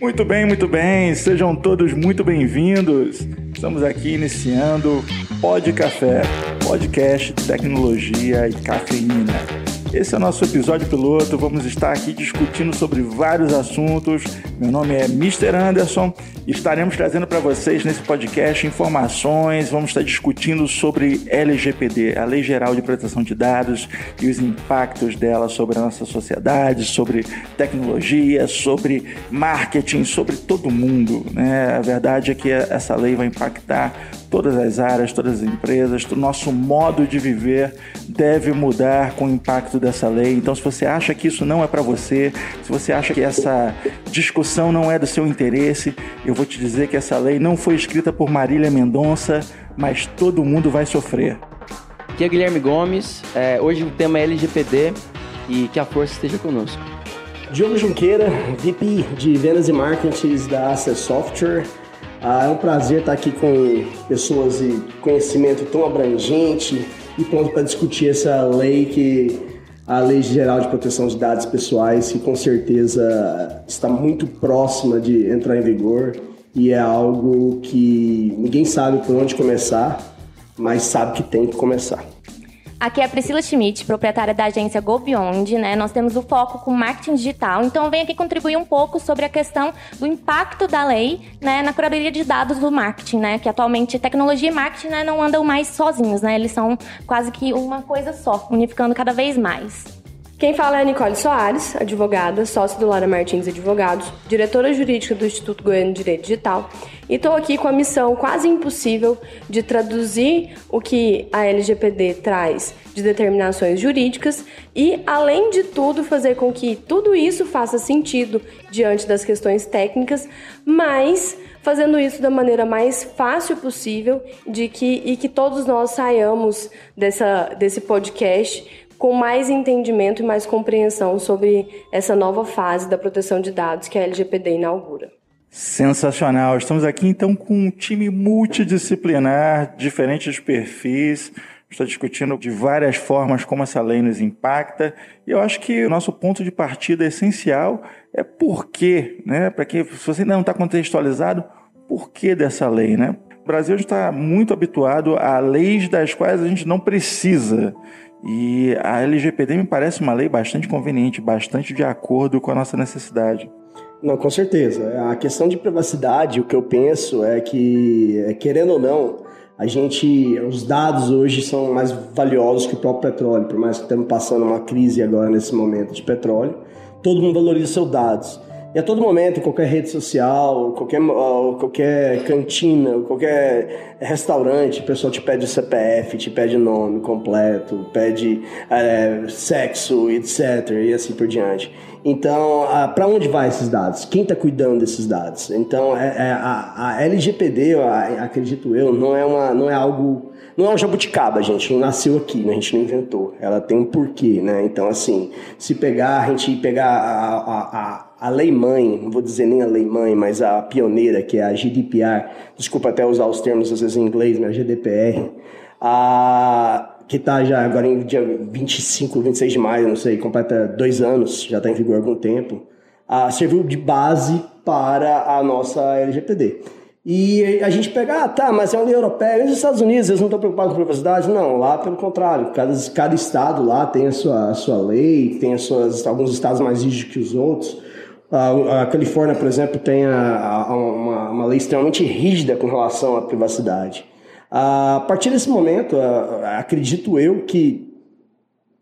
Muito bem, muito bem. Sejam todos muito bem-vindos. Estamos aqui iniciando Pod Café, podcast de tecnologia e cafeína. Esse é o nosso episódio piloto. Vamos estar aqui discutindo sobre vários assuntos. Meu nome é Mr. Anderson estaremos trazendo para vocês nesse podcast informações. Vamos estar discutindo sobre LGPD, a Lei Geral de Proteção de Dados, e os impactos dela sobre a nossa sociedade, sobre tecnologia, sobre marketing, sobre todo mundo. Né? A verdade é que essa lei vai impactar todas as áreas, todas as empresas, o nosso modo de viver deve mudar com o impacto dessa lei. Então, se você acha que isso não é para você, se você acha que essa discussão não é do seu interesse, eu vou te dizer que essa lei não foi escrita por Marília Mendonça, mas todo mundo vai sofrer. Aqui é Guilherme Gomes, é, hoje o tema é LGPD e que a força esteja conosco. Diogo Junqueira, VP de Vendas e Marketing da Access Software. Ah, é um prazer estar aqui com pessoas de conhecimento tão abrangente e pronto para discutir essa lei que a Lei Geral de Proteção de Dados Pessoais, que com certeza está muito próxima de entrar em vigor e é algo que ninguém sabe por onde começar, mas sabe que tem que começar. Aqui é a Priscila Schmidt, proprietária da agência Go Beyond, né? Nós temos o foco com marketing digital, então venho aqui contribuir um pouco sobre a questão do impacto da lei, né, na curadoria de dados do marketing, né? Que atualmente tecnologia e marketing né, não andam mais sozinhos, né? Eles são quase que uma coisa só, unificando cada vez mais. Quem fala é a Nicole Soares, advogada, sócia do Lara Martins Advogados, diretora jurídica do Instituto Goiano de Direito Digital, e estou aqui com a missão quase impossível de traduzir o que a LGPD traz de determinações jurídicas e, além de tudo, fazer com que tudo isso faça sentido diante das questões técnicas, mas fazendo isso da maneira mais fácil possível de que, e que todos nós saiamos dessa, desse podcast com mais entendimento e mais compreensão sobre essa nova fase da proteção de dados que a LGPD inaugura. Sensacional. Estamos aqui então com um time multidisciplinar, diferentes perfis. Está discutindo de várias formas como essa lei nos impacta. E eu acho que o nosso ponto de partida essencial é por quê, né? Para que se você ainda não está contextualizado, por que dessa lei, né? O Brasil está muito habituado a leis das quais a gente não precisa. E a LGPD me parece uma lei bastante conveniente, bastante de acordo com a nossa necessidade. Não, com certeza. A questão de privacidade, o que eu penso é que, é, querendo ou não, a gente, os dados hoje são mais valiosos que o próprio petróleo, por mais que estamos passando uma crise agora nesse momento de petróleo, todo mundo valoriza seus dados. E a todo momento, em qualquer rede social, qualquer, qualquer cantina, qualquer restaurante, o pessoal te pede CPF, te pede nome completo, pede é, sexo, etc. e assim por diante. Então, para onde vai esses dados? Quem está cuidando desses dados? Então, é, é, a, a, LGPD, acredito eu, não é, uma, não é algo não é um jabuticaba, gente, não nasceu aqui, né? a gente não inventou. Ela tem um porquê, né? Então, assim, se pegar, a gente pegar a, a, a lei mãe, não vou dizer nem a lei mãe, mas a pioneira, que é a GDPR, desculpa até usar os termos às vezes em inglês, mas GDPR, a, que está já agora em dia 25, 26 de maio, não sei, completa dois anos, já está em vigor há algum tempo, a, serviu de base para a nossa LGPD. E a gente pega, ah, tá, mas é uma lei europeia, e os Estados Unidos, eles não estão preocupados com privacidade? Não, lá pelo contrário, cada, cada estado lá tem a sua, a sua lei, tem as suas, alguns estados mais rígidos que os outros, a, a Califórnia, por exemplo, tem a, a, uma, uma, lei extremamente rígida com relação à privacidade. A partir desse momento, acredito eu que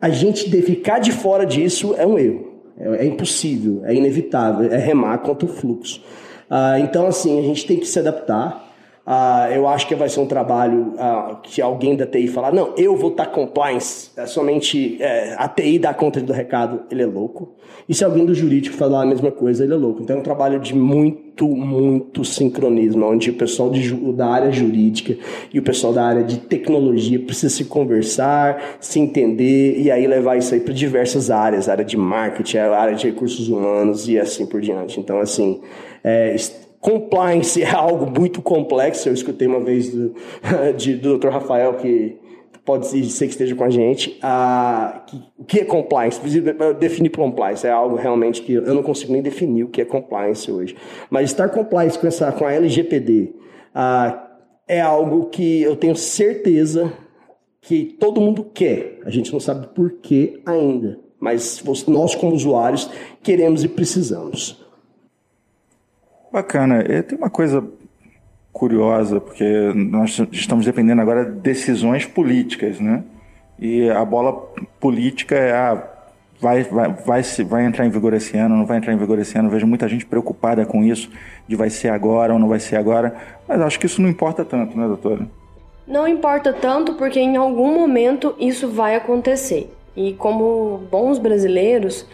a gente de ficar de fora disso é um erro. É, é impossível, é inevitável, é remar contra o fluxo. Ah, então, assim, a gente tem que se adaptar. Uh, eu acho que vai ser um trabalho uh, que alguém da TI falar, não, eu vou estar tá compliance, é somente é, a TI dá conta do recado, ele é louco. E se alguém do jurídico falar a mesma coisa, ele é louco. Então é um trabalho de muito, muito sincronismo, onde o pessoal de, da área jurídica e o pessoal da área de tecnologia precisa se conversar, se entender e aí levar isso aí para diversas áreas, área de marketing, área de recursos humanos e assim por diante. Então, assim, é, compliance é algo muito complexo. Eu escutei uma vez do, de, do Dr. Rafael que pode ser que esteja com a gente, que, o que é compliance? Definir compliance é algo realmente que eu não consigo nem definir o que é compliance hoje. Mas estar compliance com, essa, com a LGPD é algo que eu tenho certeza que todo mundo quer. A gente não sabe por que ainda, mas nós, como usuários, queremos e precisamos. Bacana. Tem uma coisa curiosa, porque nós estamos dependendo agora de decisões políticas, né? E a bola política é ah, vai, vai, vai, vai entrar em vigor esse ano, não vai entrar em vigor esse ano. Vejo muita gente preocupada com isso, de vai ser agora ou não vai ser agora. Mas acho que isso não importa tanto, né, doutora? Não importa tanto porque em algum momento isso vai acontecer. E como bons brasileiros,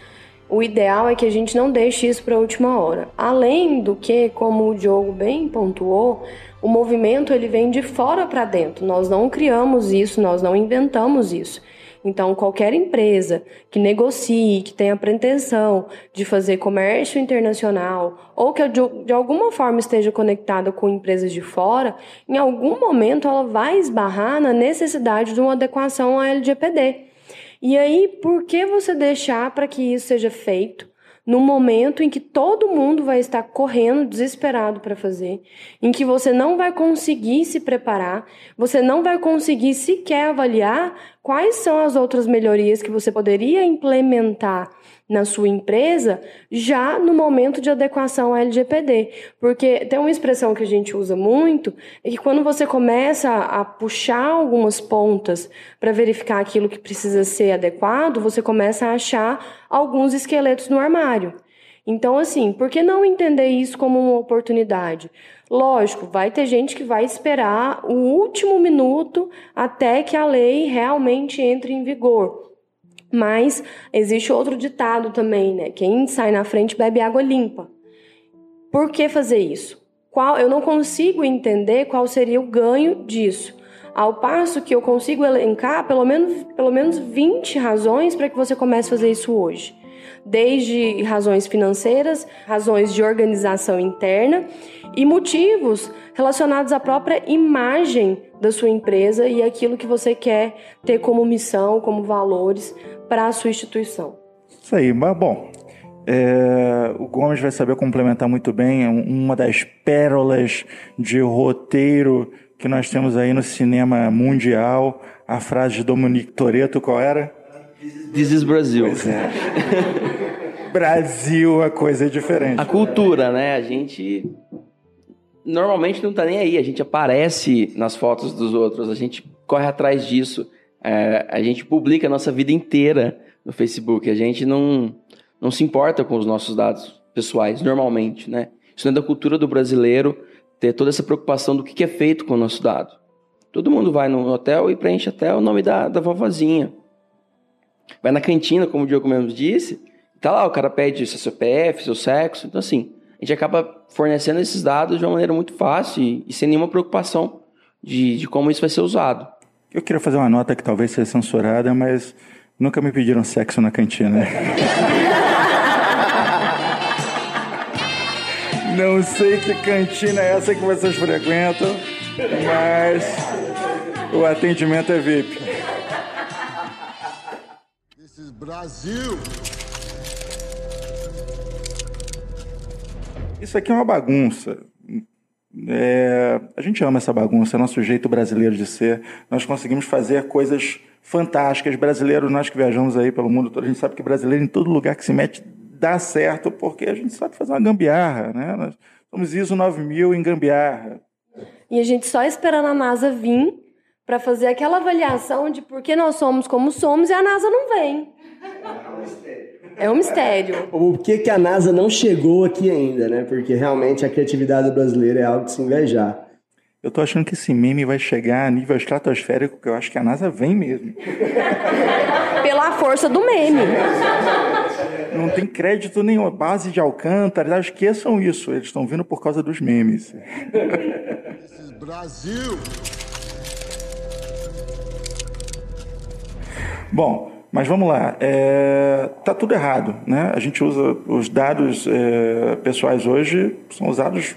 o ideal é que a gente não deixe isso para a última hora. Além do que, como o Diogo bem pontuou, o movimento ele vem de fora para dentro. Nós não criamos isso, nós não inventamos isso. Então, qualquer empresa que negocie, que tenha pretensão de fazer comércio internacional ou que de alguma forma esteja conectada com empresas de fora, em algum momento ela vai esbarrar na necessidade de uma adequação à LGPD. E aí, por que você deixar para que isso seja feito no momento em que todo mundo vai estar correndo desesperado para fazer, em que você não vai conseguir se preparar, você não vai conseguir sequer avaliar quais são as outras melhorias que você poderia implementar na sua empresa já no momento de adequação à LGPD. Porque tem uma expressão que a gente usa muito, é que quando você começa a puxar algumas pontas para verificar aquilo que precisa ser adequado, você começa a achar alguns esqueletos no armário. Então, assim, por que não entender isso como uma oportunidade? Lógico, vai ter gente que vai esperar o último minuto até que a lei realmente entre em vigor. Mas existe outro ditado também, né? Quem sai na frente bebe água limpa. Por que fazer isso? Qual, eu não consigo entender qual seria o ganho disso. Ao passo que eu consigo elencar pelo menos, pelo menos 20 razões para que você comece a fazer isso hoje. Desde razões financeiras, razões de organização interna e motivos relacionados à própria imagem da sua empresa e aquilo que você quer ter como missão, como valores para a sua instituição. Isso aí, mas bom, é, o Gomes vai saber complementar muito bem é uma das pérolas de roteiro que nós temos aí no cinema mundial. A frase de Dominique Toretto, qual era? This is Brasil. Pois é. Brasil, a coisa é diferente. A cultura, né? A gente normalmente não tá nem aí. A gente aparece nas fotos dos outros, a gente corre atrás disso. É, a gente publica a nossa vida inteira no Facebook. A gente não, não se importa com os nossos dados pessoais, normalmente, né? Isso não é da cultura do brasileiro ter toda essa preocupação do que é feito com o nosso dado. Todo mundo vai no hotel e preenche até o nome da, da vovozinha. Vai na cantina, como o Diogo mesmo disse, tá lá, o cara pede seu CPF, seu sexo. Então, assim, a gente acaba fornecendo esses dados de uma maneira muito fácil e, e sem nenhuma preocupação de, de como isso vai ser usado. Eu queria fazer uma nota que talvez seja censurada, mas nunca me pediram sexo na cantina. Não sei que cantina é essa que vocês frequentam, mas o atendimento é VIP. This is Brasil. Isso aqui é uma bagunça. É, a gente ama essa bagunça, é nosso jeito brasileiro de ser. Nós conseguimos fazer coisas fantásticas. Brasileiro, nós que viajamos aí pelo mundo todo, a gente sabe que brasileiro em todo lugar que se mete dá certo, porque a gente sabe fazer uma gambiarra, né? Nós somos ISO 9000 em gambiarra. E a gente só esperando a NASA vir para fazer aquela avaliação de por que nós somos como somos e a NASA não vem. É um mistério. Por que, que a NASA não chegou aqui ainda, né? Porque realmente a criatividade brasileira é algo de se invejar. Eu tô achando que esse meme vai chegar a nível estratosférico, que eu acho que a NASA vem mesmo. Pela força do meme. Não tem crédito nenhum, base de Alcântara, esqueçam isso, eles estão vindo por causa dos memes. Brasil! Bom, mas vamos lá, é, tá tudo errado, né? A gente usa os dados é, pessoais hoje são usados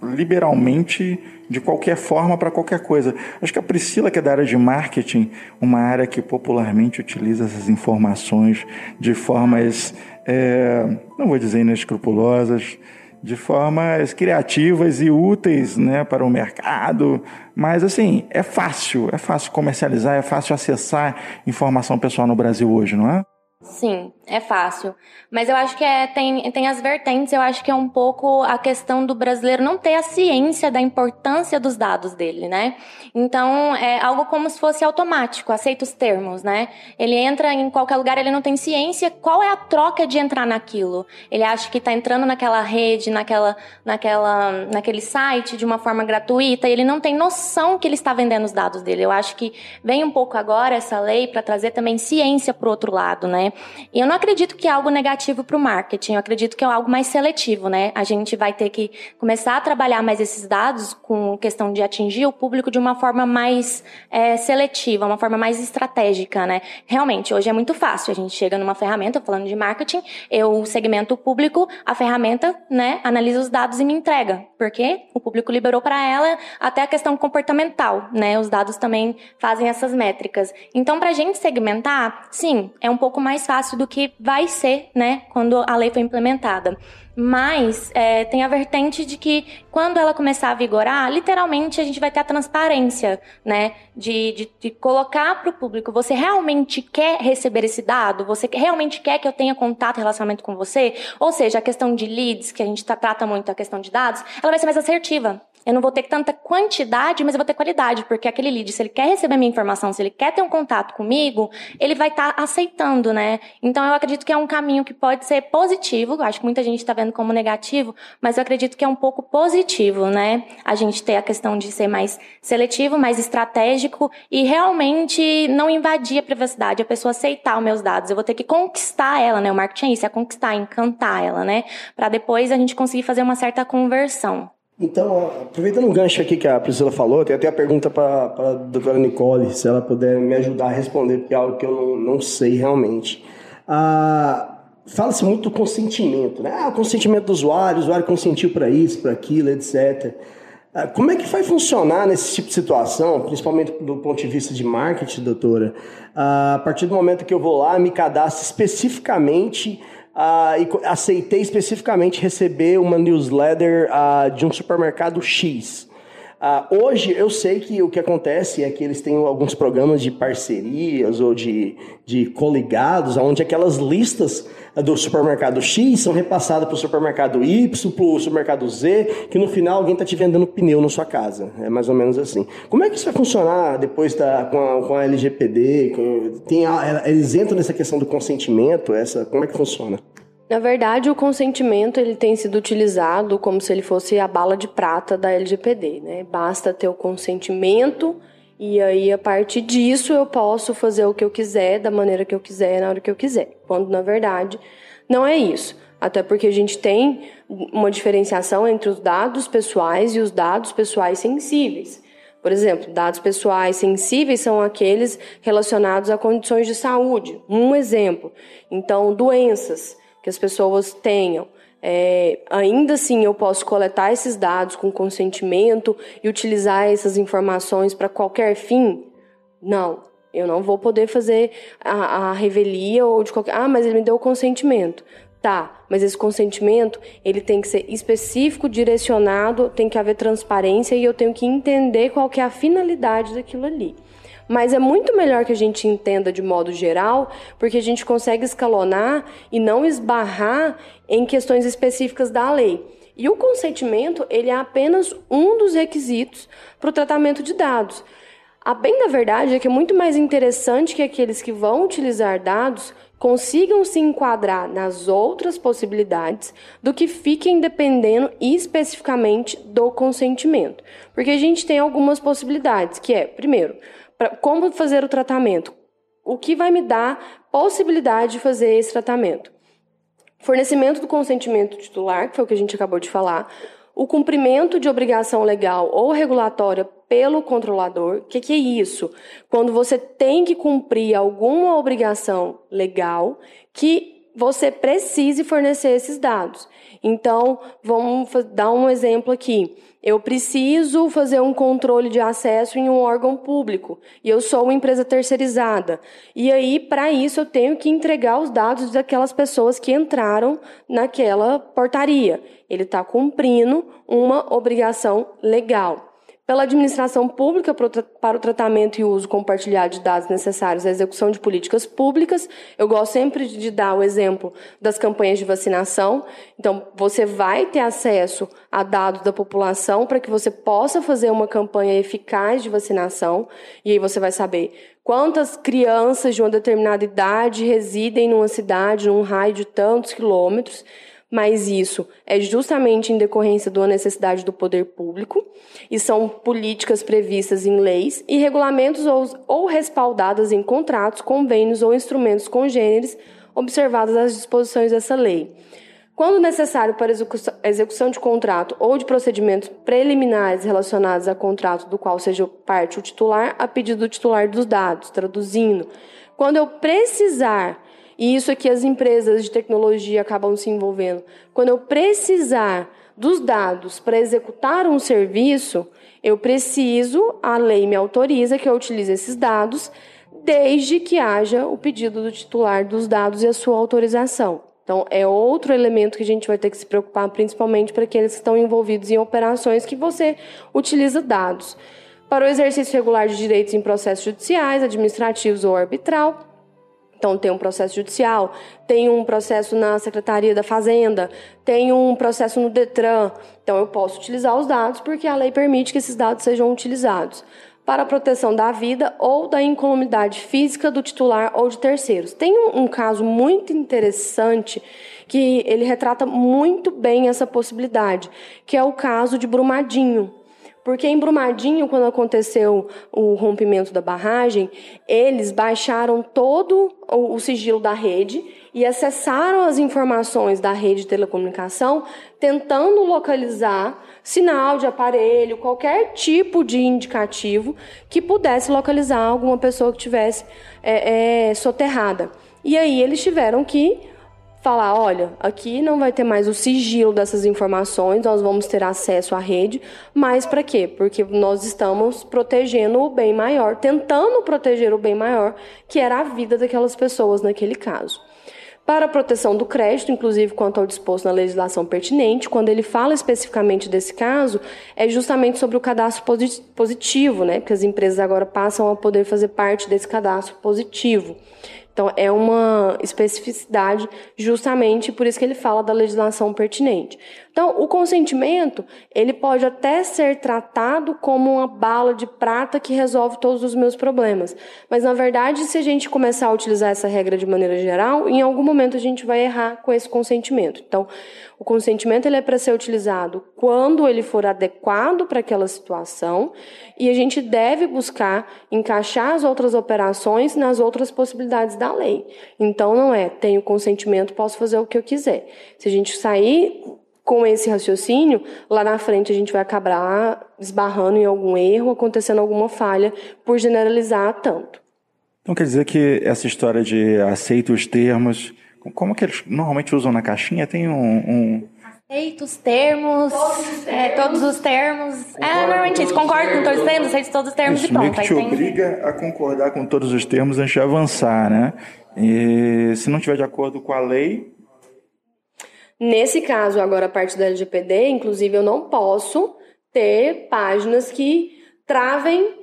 liberalmente de qualquer forma para qualquer coisa. Acho que a Priscila, que é da área de marketing, uma área que popularmente utiliza essas informações de formas, é, não vou dizer inescrupulosas, de formas criativas e úteis né, para o mercado. Mas, assim, é fácil, é fácil comercializar, é fácil acessar informação pessoal no Brasil hoje, não é? Sim, é fácil. Mas eu acho que é, tem, tem as vertentes, eu acho que é um pouco a questão do brasileiro não ter a ciência da importância dos dados dele, né? Então, é algo como se fosse automático, aceita os termos, né? Ele entra em qualquer lugar, ele não tem ciência, qual é a troca de entrar naquilo? Ele acha que está entrando naquela rede, naquela, naquela, naquele site de uma forma gratuita, e ele não tem noção que ele está vendendo os dados dele. Eu acho que vem um pouco agora essa lei para trazer também ciência para o outro lado, né? E eu não acredito que é algo negativo para o marketing, eu acredito que é algo mais seletivo, né? A gente vai ter que começar a trabalhar mais esses dados com questão de atingir o público de uma forma mais é, seletiva, uma forma mais estratégica, né? Realmente, hoje é muito fácil, a gente chega numa ferramenta, falando de marketing, eu segmento o público, a ferramenta, né, analisa os dados e me entrega, porque o público liberou para ela até a questão comportamental, né? Os dados também fazem essas métricas. Então, para a gente segmentar, sim, é um pouco mais fácil do que vai ser, né, quando a lei foi implementada. Mas é, tem a vertente de que quando ela começar a vigorar, literalmente a gente vai ter a transparência, né? De, de, de colocar para o público: você realmente quer receber esse dado? Você realmente quer que eu tenha contato e relacionamento com você? Ou seja, a questão de leads, que a gente tá, trata muito a questão de dados, ela vai ser mais assertiva. Eu não vou ter tanta quantidade, mas eu vou ter qualidade, porque aquele lead, se ele quer receber minha informação, se ele quer ter um contato comigo, ele vai estar tá aceitando, né? Então eu acredito que é um caminho que pode ser positivo. Acho que muita gente está vendo como negativo, mas eu acredito que é um pouco positivo, né? A gente ter a questão de ser mais seletivo, mais estratégico e realmente não invadir a privacidade, a pessoa aceitar os meus dados. Eu vou ter que conquistar ela, né? O marketing é isso, é conquistar, encantar ela, né? Para depois a gente conseguir fazer uma certa conversão. Então, aproveitando um gancho aqui que a Priscila falou, tem até a pergunta para a doutora Nicole, se ela puder me ajudar a responder, porque é algo que eu não, não sei realmente. Ah, Fala-se muito do consentimento, né? Ah, o consentimento do usuário, o usuário consentiu para isso, para aquilo, etc. Ah, como é que vai funcionar nesse tipo de situação, principalmente do ponto de vista de marketing, doutora? Ah, a partir do momento que eu vou lá, me cadastro especificamente uh, e aceitei especificamente receber uma newsletter uh, de um supermercado X. Uh, hoje eu sei que o que acontece é que eles têm alguns programas de parcerias ou de, de coligados, onde aquelas listas do supermercado X são repassadas para o supermercado Y, para o supermercado Z, que no final alguém está te vendendo pneu na sua casa. É mais ou menos assim. Como é que isso vai funcionar depois da, com, a, com a LGPD? Eles entram nessa questão do consentimento? Essa, como é que funciona? Na verdade, o consentimento ele tem sido utilizado como se ele fosse a bala de prata da LGPD, né? Basta ter o consentimento e aí a partir disso eu posso fazer o que eu quiser, da maneira que eu quiser, na hora que eu quiser. Quando na verdade não é isso. Até porque a gente tem uma diferenciação entre os dados pessoais e os dados pessoais sensíveis. Por exemplo, dados pessoais sensíveis são aqueles relacionados a condições de saúde. Um exemplo. Então, doenças que as pessoas tenham. É, ainda assim, eu posso coletar esses dados com consentimento e utilizar essas informações para qualquer fim? Não, eu não vou poder fazer a, a revelia ou de qualquer. Ah, mas ele me deu o consentimento. Tá, mas esse consentimento ele tem que ser específico, direcionado, tem que haver transparência e eu tenho que entender qual que é a finalidade daquilo ali. Mas é muito melhor que a gente entenda de modo geral, porque a gente consegue escalonar e não esbarrar em questões específicas da lei. E o consentimento, ele é apenas um dos requisitos para o tratamento de dados. A bem da verdade é que é muito mais interessante que aqueles que vão utilizar dados consigam se enquadrar nas outras possibilidades do que fiquem dependendo especificamente do consentimento. Porque a gente tem algumas possibilidades, que é, primeiro, pra, como fazer o tratamento. O que vai me dar possibilidade de fazer esse tratamento? Fornecimento do consentimento titular, que foi o que a gente acabou de falar. O cumprimento de obrigação legal ou regulatória pelo controlador. O que, que é isso? Quando você tem que cumprir alguma obrigação legal que você precise fornecer esses dados. Então, vamos dar um exemplo aqui. Eu preciso fazer um controle de acesso em um órgão público e eu sou uma empresa terceirizada. E aí, para isso, eu tenho que entregar os dados daquelas pessoas que entraram naquela portaria. Ele está cumprindo uma obrigação legal pela administração pública para o tratamento e uso compartilhado de dados necessários à execução de políticas públicas. Eu gosto sempre de dar o exemplo das campanhas de vacinação. Então, você vai ter acesso a dados da população para que você possa fazer uma campanha eficaz de vacinação. E aí você vai saber quantas crianças de uma determinada idade residem numa cidade, num raio de tantos quilômetros mas isso é justamente em decorrência de uma necessidade do poder público e são políticas previstas em leis e regulamentos ou, ou respaldadas em contratos, convênios ou instrumentos congêneres, observadas as disposições dessa lei. Quando necessário para execução de contrato ou de procedimentos preliminares relacionados a contrato do qual seja parte o titular, a pedido do titular dos dados, traduzindo, quando eu precisar e isso é que as empresas de tecnologia acabam se envolvendo. Quando eu precisar dos dados para executar um serviço, eu preciso, a lei me autoriza que eu utilize esses dados, desde que haja o pedido do titular dos dados e a sua autorização. Então, é outro elemento que a gente vai ter que se preocupar, principalmente para aqueles que estão envolvidos em operações que você utiliza dados. Para o exercício regular de direitos em processos judiciais, administrativos ou arbitral, então, tem um processo judicial, tem um processo na Secretaria da Fazenda, tem um processo no Detran. Então, eu posso utilizar os dados porque a lei permite que esses dados sejam utilizados para a proteção da vida ou da incolumidade física do titular ou de terceiros. Tem um, um caso muito interessante que ele retrata muito bem essa possibilidade, que é o caso de Brumadinho. Porque em Brumadinho, quando aconteceu o rompimento da barragem, eles baixaram todo o sigilo da rede e acessaram as informações da rede de telecomunicação, tentando localizar sinal de aparelho, qualquer tipo de indicativo que pudesse localizar alguma pessoa que tivesse é, é, soterrada. E aí eles tiveram que falar, olha, aqui não vai ter mais o sigilo dessas informações, nós vamos ter acesso à rede, mas para quê? Porque nós estamos protegendo o bem maior, tentando proteger o bem maior, que era a vida daquelas pessoas naquele caso. Para a proteção do crédito, inclusive quanto ao disposto na legislação pertinente, quando ele fala especificamente desse caso, é justamente sobre o cadastro positivo, né? Porque as empresas agora passam a poder fazer parte desse cadastro positivo. Então, é uma especificidade justamente por isso que ele fala da legislação pertinente. Então, o consentimento, ele pode até ser tratado como uma bala de prata que resolve todos os meus problemas. Mas, na verdade, se a gente começar a utilizar essa regra de maneira geral, em algum momento a gente vai errar com esse consentimento. Então, o consentimento ele é para ser utilizado quando ele for adequado para aquela situação e a gente deve buscar encaixar as outras operações nas outras possibilidades da lei. Então, não é tenho consentimento, posso fazer o que eu quiser. Se a gente sair com esse raciocínio, lá na frente a gente vai acabar esbarrando em algum erro, acontecendo alguma falha por generalizar tanto. Então quer dizer que essa história de aceita os termos, como que eles normalmente usam na caixinha? Tem um, um... Aceita os termos, todos os termos. É, todos os termos. é, normalmente isso, concorda com todos os termos, aceita todos os termos isso e pronto. Meio que te obriga a concordar com todos os termos antes de avançar, né? E se não tiver de acordo com a lei, Nesse caso, agora a parte da LGPD, inclusive, eu não posso ter páginas que travem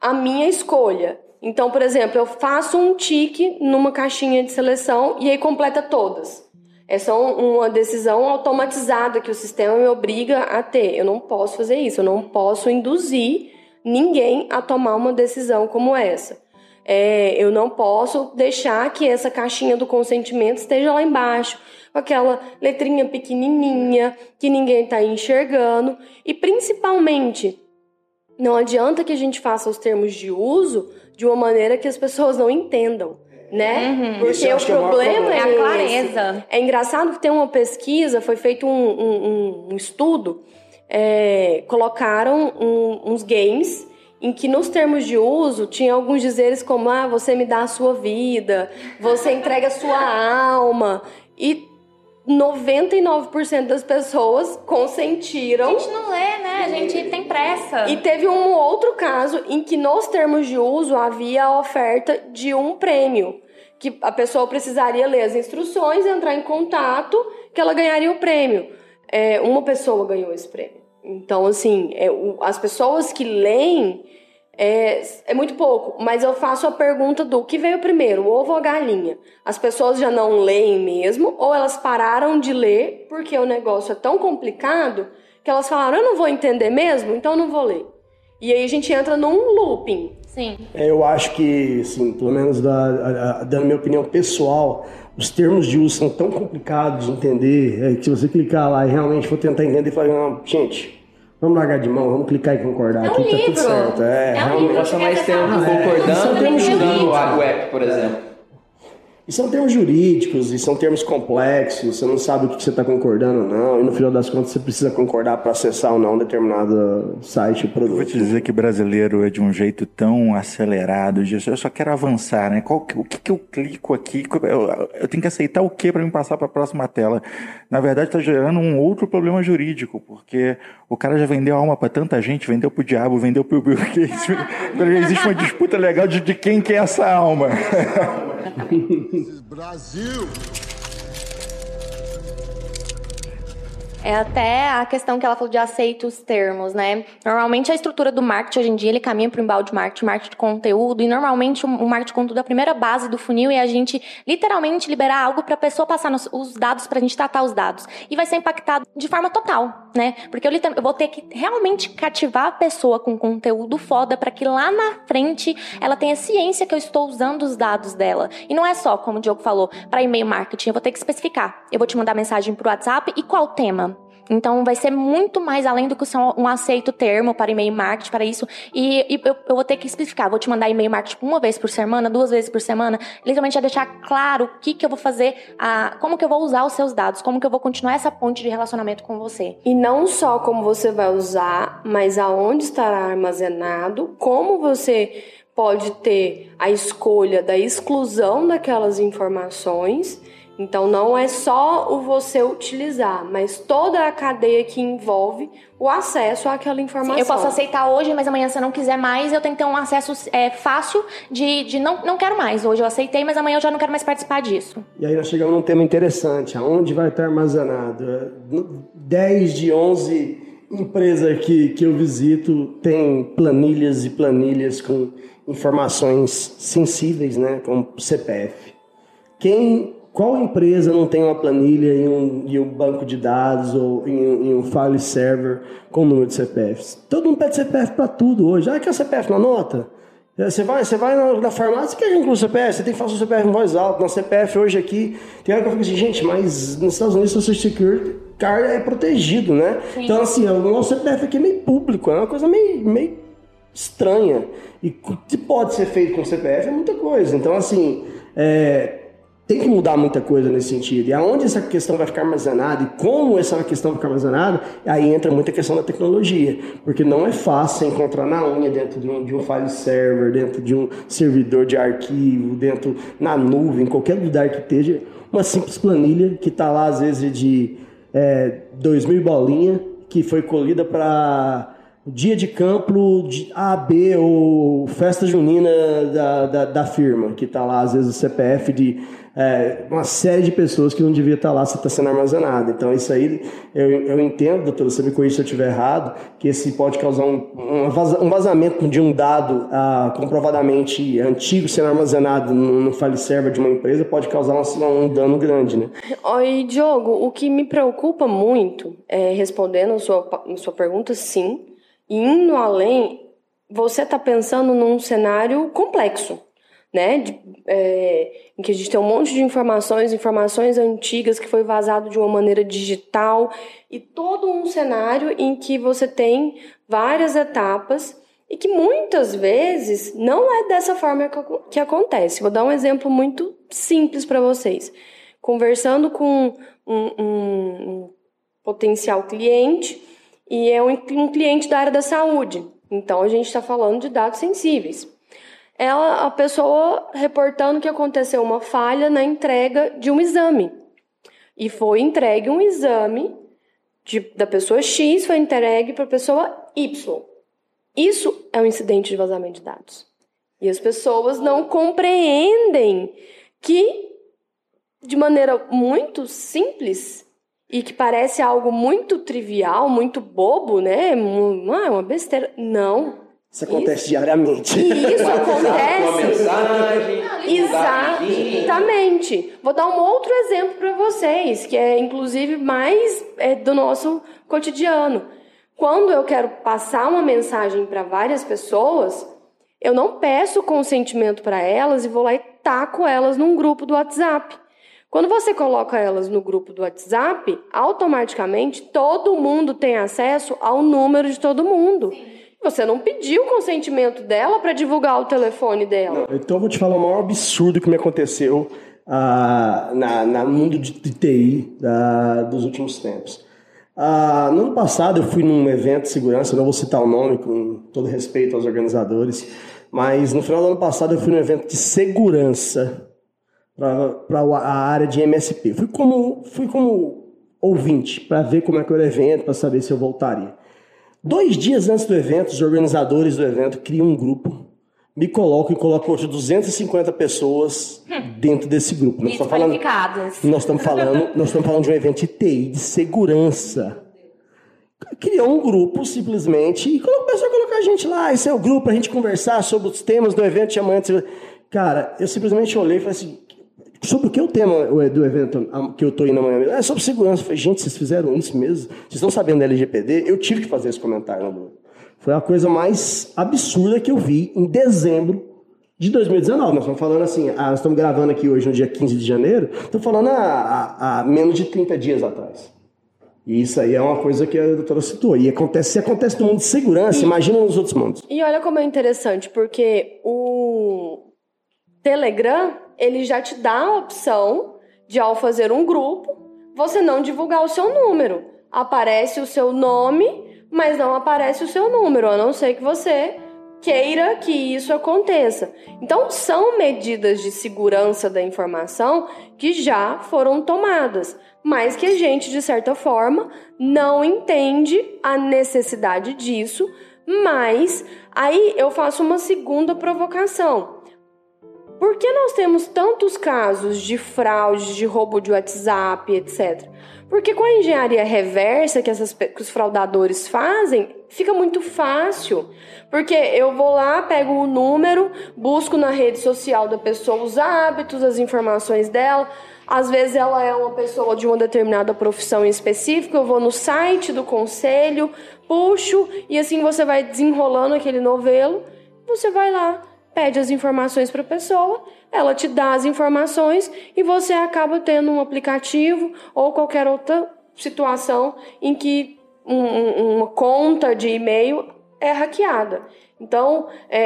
a minha escolha. Então, por exemplo, eu faço um tique numa caixinha de seleção e aí completa todas. É uma decisão automatizada que o sistema me obriga a ter. Eu não posso fazer isso, eu não posso induzir ninguém a tomar uma decisão como essa. É, eu não posso deixar que essa caixinha do consentimento esteja lá embaixo aquela letrinha pequenininha que ninguém está enxergando e principalmente não adianta que a gente faça os termos de uso de uma maneira que as pessoas não entendam. Né? Uhum. Porque o problema é, é a clareza. É engraçado que tem uma pesquisa, foi feito um, um, um estudo, é, colocaram um, uns games em que nos termos de uso tinha alguns dizeres como ah, você me dá a sua vida, você entrega a sua alma e 99% das pessoas consentiram. A gente não lê, né? A gente tem pressa. E teve um outro caso em que nos termos de uso havia a oferta de um prêmio, que a pessoa precisaria ler as instruções, entrar em contato, que ela ganharia o prêmio. É, uma pessoa ganhou esse prêmio. Então, assim, é, o, as pessoas que leem é, é muito pouco, mas eu faço a pergunta do que veio primeiro, o ovo ou a galinha? As pessoas já não leem mesmo ou elas pararam de ler porque o negócio é tão complicado que elas falaram, eu não vou entender mesmo, então eu não vou ler. E aí a gente entra num looping. Sim. É, eu acho que, assim, pelo menos da, dando minha opinião pessoal, os termos de uso são tão complicados de entender é, que se você clicar lá e realmente for tentar entender, e falar, não, gente, Vamos largar de mão, vamos clicar e concordar. É um Aqui tá livro. tudo certo. É, É um livro. Passa mais tempo Não, concordando é jurídico. estudando o app, por exemplo. E são termos jurídicos, e são termos complexos, você não sabe o que você está concordando ou não, e no final das contas você precisa concordar para acessar ou não um determinado site ou Eu vou produto. te dizer que brasileiro é de um jeito tão acelerado. Eu só quero avançar, né? Qual o que, que eu clico aqui? Eu, eu tenho que aceitar o que para me passar para a próxima tela? Na verdade, está gerando um outro problema jurídico, porque o cara já vendeu a alma para tanta gente, vendeu pro diabo, vendeu pro Bill Gates. Existe uma disputa legal de, de quem quer essa alma. Brasil! É até a questão que ela falou de aceita os termos, né? Normalmente a estrutura do marketing hoje em dia ele caminha para o embalde marketing, marketing de conteúdo, e normalmente o o marketing de conteúdo é a primeira base do funil e a gente literalmente liberar algo para a pessoa passar nos- os dados para a gente tratar os dados. E vai ser impactado de forma total, né? Porque eu, eu vou ter que realmente cativar a pessoa com conteúdo foda para que lá na frente ela tenha ciência que eu estou usando os dados dela. E não é só, como o Diogo falou, para e-mail marketing, eu vou ter que especificar. Eu vou te mandar mensagem pro WhatsApp e qual tema? Então vai ser muito mais além do que só um aceito termo para e-mail marketing, para isso. E, e eu, eu vou ter que explicar. Vou te mandar e-mail marketing uma vez por semana, duas vezes por semana. Literalmente é deixar claro o que, que eu vou fazer, a, como que eu vou usar os seus dados, como que eu vou continuar essa ponte de relacionamento com você. E não só como você vai usar, mas aonde estará armazenado, como você pode ter a escolha da exclusão daquelas informações. Então não é só o você utilizar, mas toda a cadeia que envolve o acesso àquela informação. Eu posso aceitar hoje, mas amanhã se eu não quiser mais, eu tenho que ter um acesso é, fácil de, de não, não quero mais. Hoje eu aceitei, mas amanhã eu já não quero mais participar disso. E aí nós chegamos num tema interessante, aonde vai estar armazenado? É, no- 10 de 11 empresas que, que eu visito tem planilhas e planilhas com informações sensíveis, né, como CPF. Quem, qual empresa não tem uma planilha e um, e um banco de dados ou em, um- em um file server com número de CPFs? Todo mundo pede CPF para tudo hoje. Ah, quer CPF na nota? É, Você vai, você vai na, na farmácia, quer incluir o CPF? Você tem que falar o CPF em voz alta. Na CPF hoje aqui, tem hora que eu fico assim, gente, mas nos Estados Unidos o Social Security Card é protegido, né? Então, assim, o nosso CPF aqui é meio público, é uma coisa meio, meio estranha. E o que pode ser feito com o CPF é muita coisa. Então, assim, é, tem que mudar muita coisa nesse sentido. E aonde essa questão vai ficar armazenada e como essa questão vai ficar armazenada, aí entra muita questão da tecnologia. Porque não é fácil encontrar na unha dentro de um, de um file server, dentro de um servidor de arquivo, dentro na nuvem, qualquer lugar que esteja, uma simples planilha que está lá às vezes de é, 2 mil bolinha, que foi colhida para dia de campo de A, B ou festa junina da, da, da firma, que está lá, às vezes, o CPF de é, uma série de pessoas que não devia estar lá se está sendo armazenado. Então, isso aí, eu, eu entendo, doutor, você me corrija se eu estiver errado, que esse pode causar um, um vazamento de um dado ah, comprovadamente antigo sendo armazenado no, no file server de uma empresa, pode causar um, um dano grande, né? Oi, Diogo, o que me preocupa muito, é, respondendo a sua, a sua pergunta, sim, e indo além, você está pensando num cenário complexo, né? De- é, em que a gente tem um monte de informações, informações antigas que foi vazado de uma maneira digital, e todo um cenário em que você tem várias etapas e que muitas vezes não é dessa forma que, acon- que acontece. Vou dar um exemplo muito simples para vocês. Conversando com um, um- um potencial cliente, e é um, cliente da área da saúde. Então a gente está falando de dados sensíveis. Ela, a pessoa reportando que aconteceu uma falha na entrega de um exame. E foi entregue um exame de, da pessoa X, foi entregue para a pessoa Y. Isso é um incidente de vazamento de dados. E as pessoas não compreendem que, de maneira muito simples, e que parece algo muito trivial, muito bobo, né? Ah, é uma besteira. Não. Isso acontece isso, diariamente. E isso acontece. Uma mensagem. Exatamente. Vou dar um outro exemplo para vocês, que é inclusive mais é, do nosso cotidiano. Quando eu quero passar uma mensagem para várias pessoas, eu não peço consentimento para elas e vou lá e taco elas num grupo do WhatsApp. Quando você coloca elas no grupo do WhatsApp, automaticamente todo mundo tem acesso ao número de todo mundo. Sim. Você não pediu o consentimento dela para divulgar o telefone dela. Não, então eu vou te falar o maior absurdo que me aconteceu ah, na, na mundo de, de TI dos últimos tempos. Ah, no ano passado eu fui num evento de segurança, não vou citar o nome, com todo respeito aos organizadores, mas no final do ano passado eu fui num evento de segurança para a área de MSP. Fui como, fui como ouvinte, para ver como é que era o evento, para saber se eu voltaria. Dois dias antes do evento, os organizadores do evento criam um grupo, me colocam e colocam hoje 250 pessoas dentro desse grupo. Nós estamos falando, nós estamos falando, nós estamos falando de um evento de TI, de segurança. Criou um grupo simplesmente e começou a colocar a gente lá. Esse é o grupo para a gente conversar sobre os temas do evento de amanhã. Cara, eu simplesmente olhei e falei assim: Sobre o que é o tema do evento que eu estou indo amanhã? É sobre segurança. Eu falei, gente, vocês fizeram isso mesmo? Vocês estão sabendo da LGPD? Eu tive que fazer esse comentário no Foi a coisa mais absurda que eu vi em dezembro de 2019. Nós estamos falando assim, ah, nós estamos gravando aqui hoje no dia 15 de janeiro, estamos falando há, menos de 30 dias atrás. E isso aí é uma coisa que a doutora citou. E acontece, se acontece no mundo de segurança, e, imagina nos outros mundos. E olha como é interessante, porque o Telegram ele já te dá a opção de, ao fazer um grupo, você não divulgar o seu número. Aparece o seu nome, mas não aparece o seu número, a não ser que você queira que isso aconteça. Então, são medidas de segurança da informação que já foram tomadas, mas que a gente, de certa forma, não entende a necessidade disso. Mas aí eu faço uma segunda provocação. Por que nós temos tantos casos de fraude, de roubo de WhatsApp, etc? Porque com a engenharia reversa que, essas, que os fraudadores fazem, fica muito fácil. Porque eu vou lá, pego o número, busco na rede social da pessoa os hábitos, as informações dela. Às vezes ela é uma pessoa de uma determinada profissão específica, eu vou no site do conselho, puxo e assim você vai desenrolando aquele novelo, você vai lá pede as informações para a pessoa, ela te dá as informações e você acaba tendo um aplicativo ou qualquer outra situação em que um, uma conta de e-mail é hackeada. Então, é,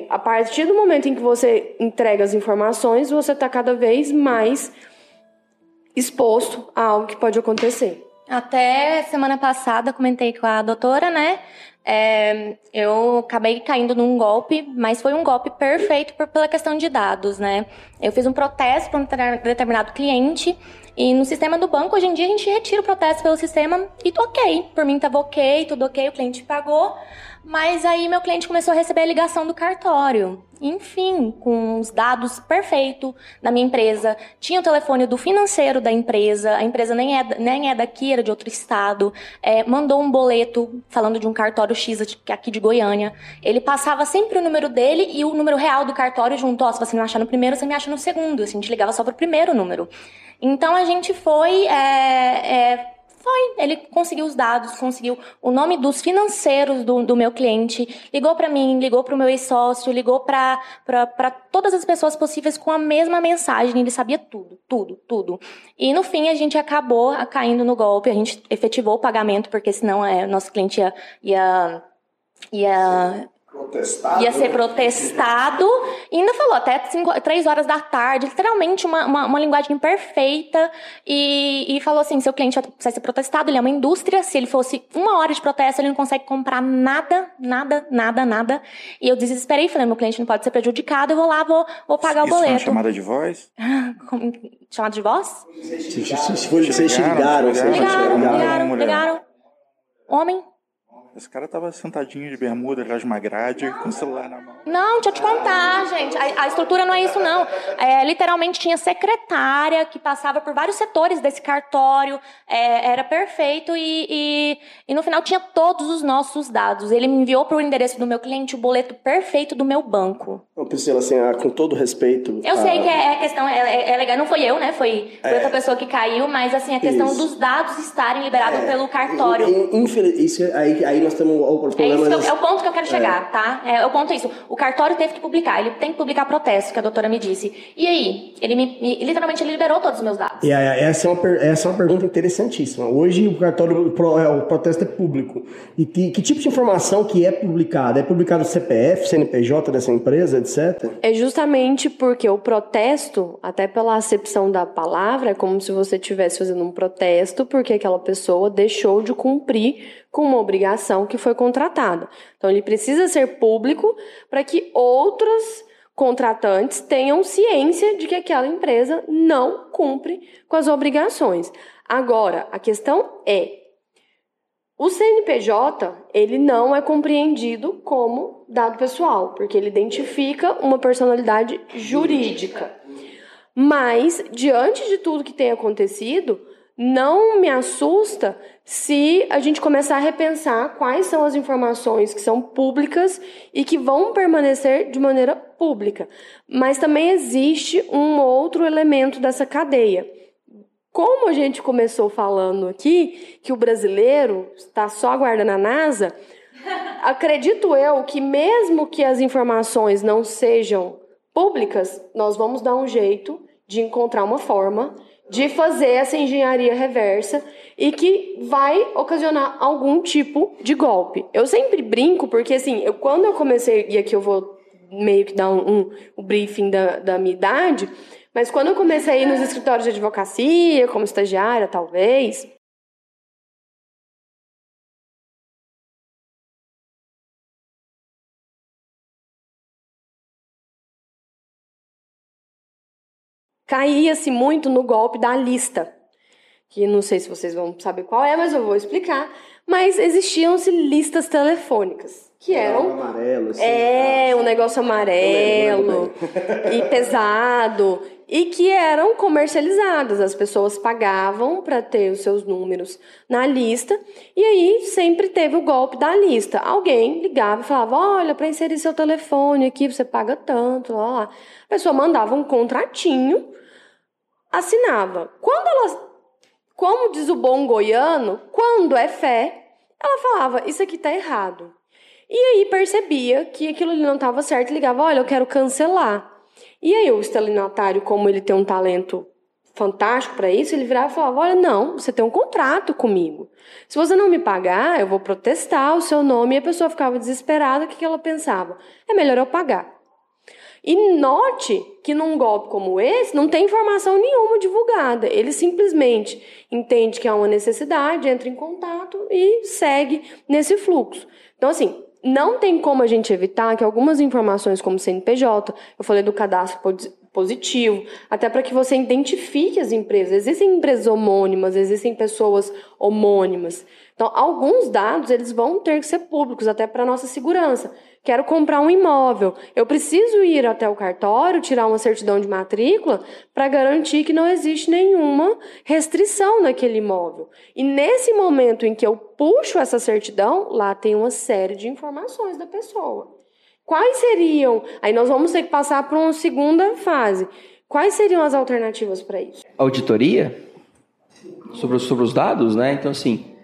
é, a partir do momento em que você entrega as informações, você está cada vez mais exposto a algo que pode acontecer. Até semana passada comentei com a doutora, né? É, eu acabei caindo num golpe, mas foi um golpe perfeito por, pela questão de dados, né? Eu fiz um protesto para um determinado cliente e no sistema do banco, hoje em dia, a gente retira o protesto pelo sistema e ok. Por mim tava ok, tudo ok, o cliente pagou. Mas aí meu cliente começou a receber a ligação do cartório. Enfim, com os dados perfeitos da minha empresa. Tinha o telefone do financeiro da empresa. A empresa nem é, nem é daqui, era de outro estado. É, mandou um boleto falando de um cartório X é aqui de Goiânia. Ele passava sempre o número dele e o número real do cartório junto. Ó, se você não achar no primeiro, você me acha no segundo. Assim, a gente ligava só pro primeiro número. Então a gente foi. É, é, foi, ele conseguiu os dados, conseguiu o nome dos financeiros do, do meu cliente, ligou para mim, ligou para o meu ex-sócio, ligou para todas as pessoas possíveis com a mesma mensagem. Ele sabia tudo, tudo, tudo. E no fim a gente acabou caindo no golpe, a gente efetivou o pagamento, porque senão é, nosso cliente ia, ia, ia Protestado. Ia ser protestado. E ainda falou até cinco, três horas da tarde, literalmente uma, uma, uma linguagem perfeita. E, e, falou assim: seu cliente vai ser protestado, ele é uma indústria. Se ele fosse uma hora de protesto, ele não consegue comprar nada, nada, nada, nada. E eu desesperei, falei: meu cliente não pode ser prejudicado, eu vou lá, vou, vou pagar Isso o foi boleto. uma chamada de voz? Como- chamada de voz? Foi- vocês te ligaram, vocês te Ligaram, ligaram, ligaram, ligaram. Homem? Esse cara tava sentadinho de bermuda atrás de uma grade, com o celular na mão. Não, deixa eu te contar, gente. A, a estrutura não é isso, não. É, literalmente tinha secretária que passava por vários setores desse cartório. É, era perfeito e, e, e no final tinha todos os nossos dados. Ele me enviou para o endereço do meu cliente o boleto perfeito do meu banco. Ô, Priscila, assim, ah, com todo respeito. Eu ah, sei que é, é questão, é, é- é legal. Não foi eu, né? Foi, foi outra pessoa que caiu, mas assim, a questão Isso. dos dados estarem liberados pelo cartório. in- infeliz- isso, aí, aí nós temos o É, problema. isso que eu- das- é o ponto que eu quero chegar, tá? É, o ponto é isso. O cartório teve que publicar, ele tem que publicar protesto, que a doutora me disse. E aí? Ele me, me- literalmente ele liberou todos os meus dados. E aí, essa, é uma, essa é uma pergunta interessantíssima. Hoje o cartório, o pro- é, o protesto é público. E que, que tipo de informação que é publicada? É publicado o CPF, CNPJ dessa empresa, etc? É justamente porque o protesto, até pela acepção da palavra, é como se você estivesse fazendo um protesto porque aquela pessoa deixou de cumprir com uma obrigação que foi contratada. Então, ele precisa ser público para que outros contratantes tenham ciência de que aquela empresa não cumpre com as obrigações. Agora, a questão é, o CNPJ, ele não é compreendido como dado pessoal, porque ele identifica uma personalidade jurídica. Mas, diante de tudo que tem acontecido, não me assusta se a gente começar a repensar quais são as informações que são públicas e que vão permanecer de maneira pública. Mas também existe um outro elemento dessa cadeia. Como a gente começou falando aqui, que o brasileiro está só aguardando a NASA, acredito eu que mesmo que as informações não sejam públicas, nós vamos dar um jeito de encontrar uma forma de fazer essa engenharia reversa e que vai ocasionar algum tipo de golpe. Eu sempre brinco porque assim, eu, quando eu comecei e aqui eu vou meio que dar um, um, um briefing da, da minha idade, mas quando eu comecei nos escritórios de advocacia, como estagiária, talvez, caía-se muito no golpe da lista. Que não sei se vocês vão saber qual é, mas eu vou explicar. Mas existiam-se listas telefônicas, que eram amarelo, assim, é, um negócio amarelo e pesado. E que eram comercializadas. As pessoas pagavam para ter os seus números na lista. E aí sempre teve o golpe da lista. Alguém ligava e falava: Olha, para inserir seu telefone aqui, você paga tanto. Lá, lá. A pessoa mandava um contratinho, assinava. Quando ela. Como diz o bom goiano, quando é fé, ela falava: Isso aqui tá errado. E aí percebia que aquilo não estava certo, ligava, olha, eu quero cancelar. E aí o estelionatário, como ele tem um talento fantástico para isso, ele virava e falava, olha, não, você tem um contrato comigo. Se você não me pagar, eu vou protestar o seu nome. E a pessoa ficava desesperada, o que que ela pensava? É melhor eu pagar. E note que num golpe como esse não tem informação nenhuma divulgada. Ele simplesmente entende que há uma necessidade, entra em contato e segue nesse fluxo. Então, assim, não tem como a gente evitar que algumas informações, como CNPJ, eu falei do cadastro posi- positivo, até para que você identifique as empresas. Existem empresas homônimas, existem pessoas homônimas. Então, alguns dados eles vão ter que ser públicos, até para nossa segurança. Quero comprar um imóvel. Eu preciso ir até o cartório, tirar uma certidão de matrícula para garantir que não existe nenhuma restrição naquele imóvel. E nesse momento em que eu puxo essa certidão, lá tem uma série de informações da pessoa. Quais seriam? Aí nós vamos ter que passar para uma segunda fase. Quais seriam as alternativas para isso? Auditoria sobre, os- sobre os dados, né? Então, assim,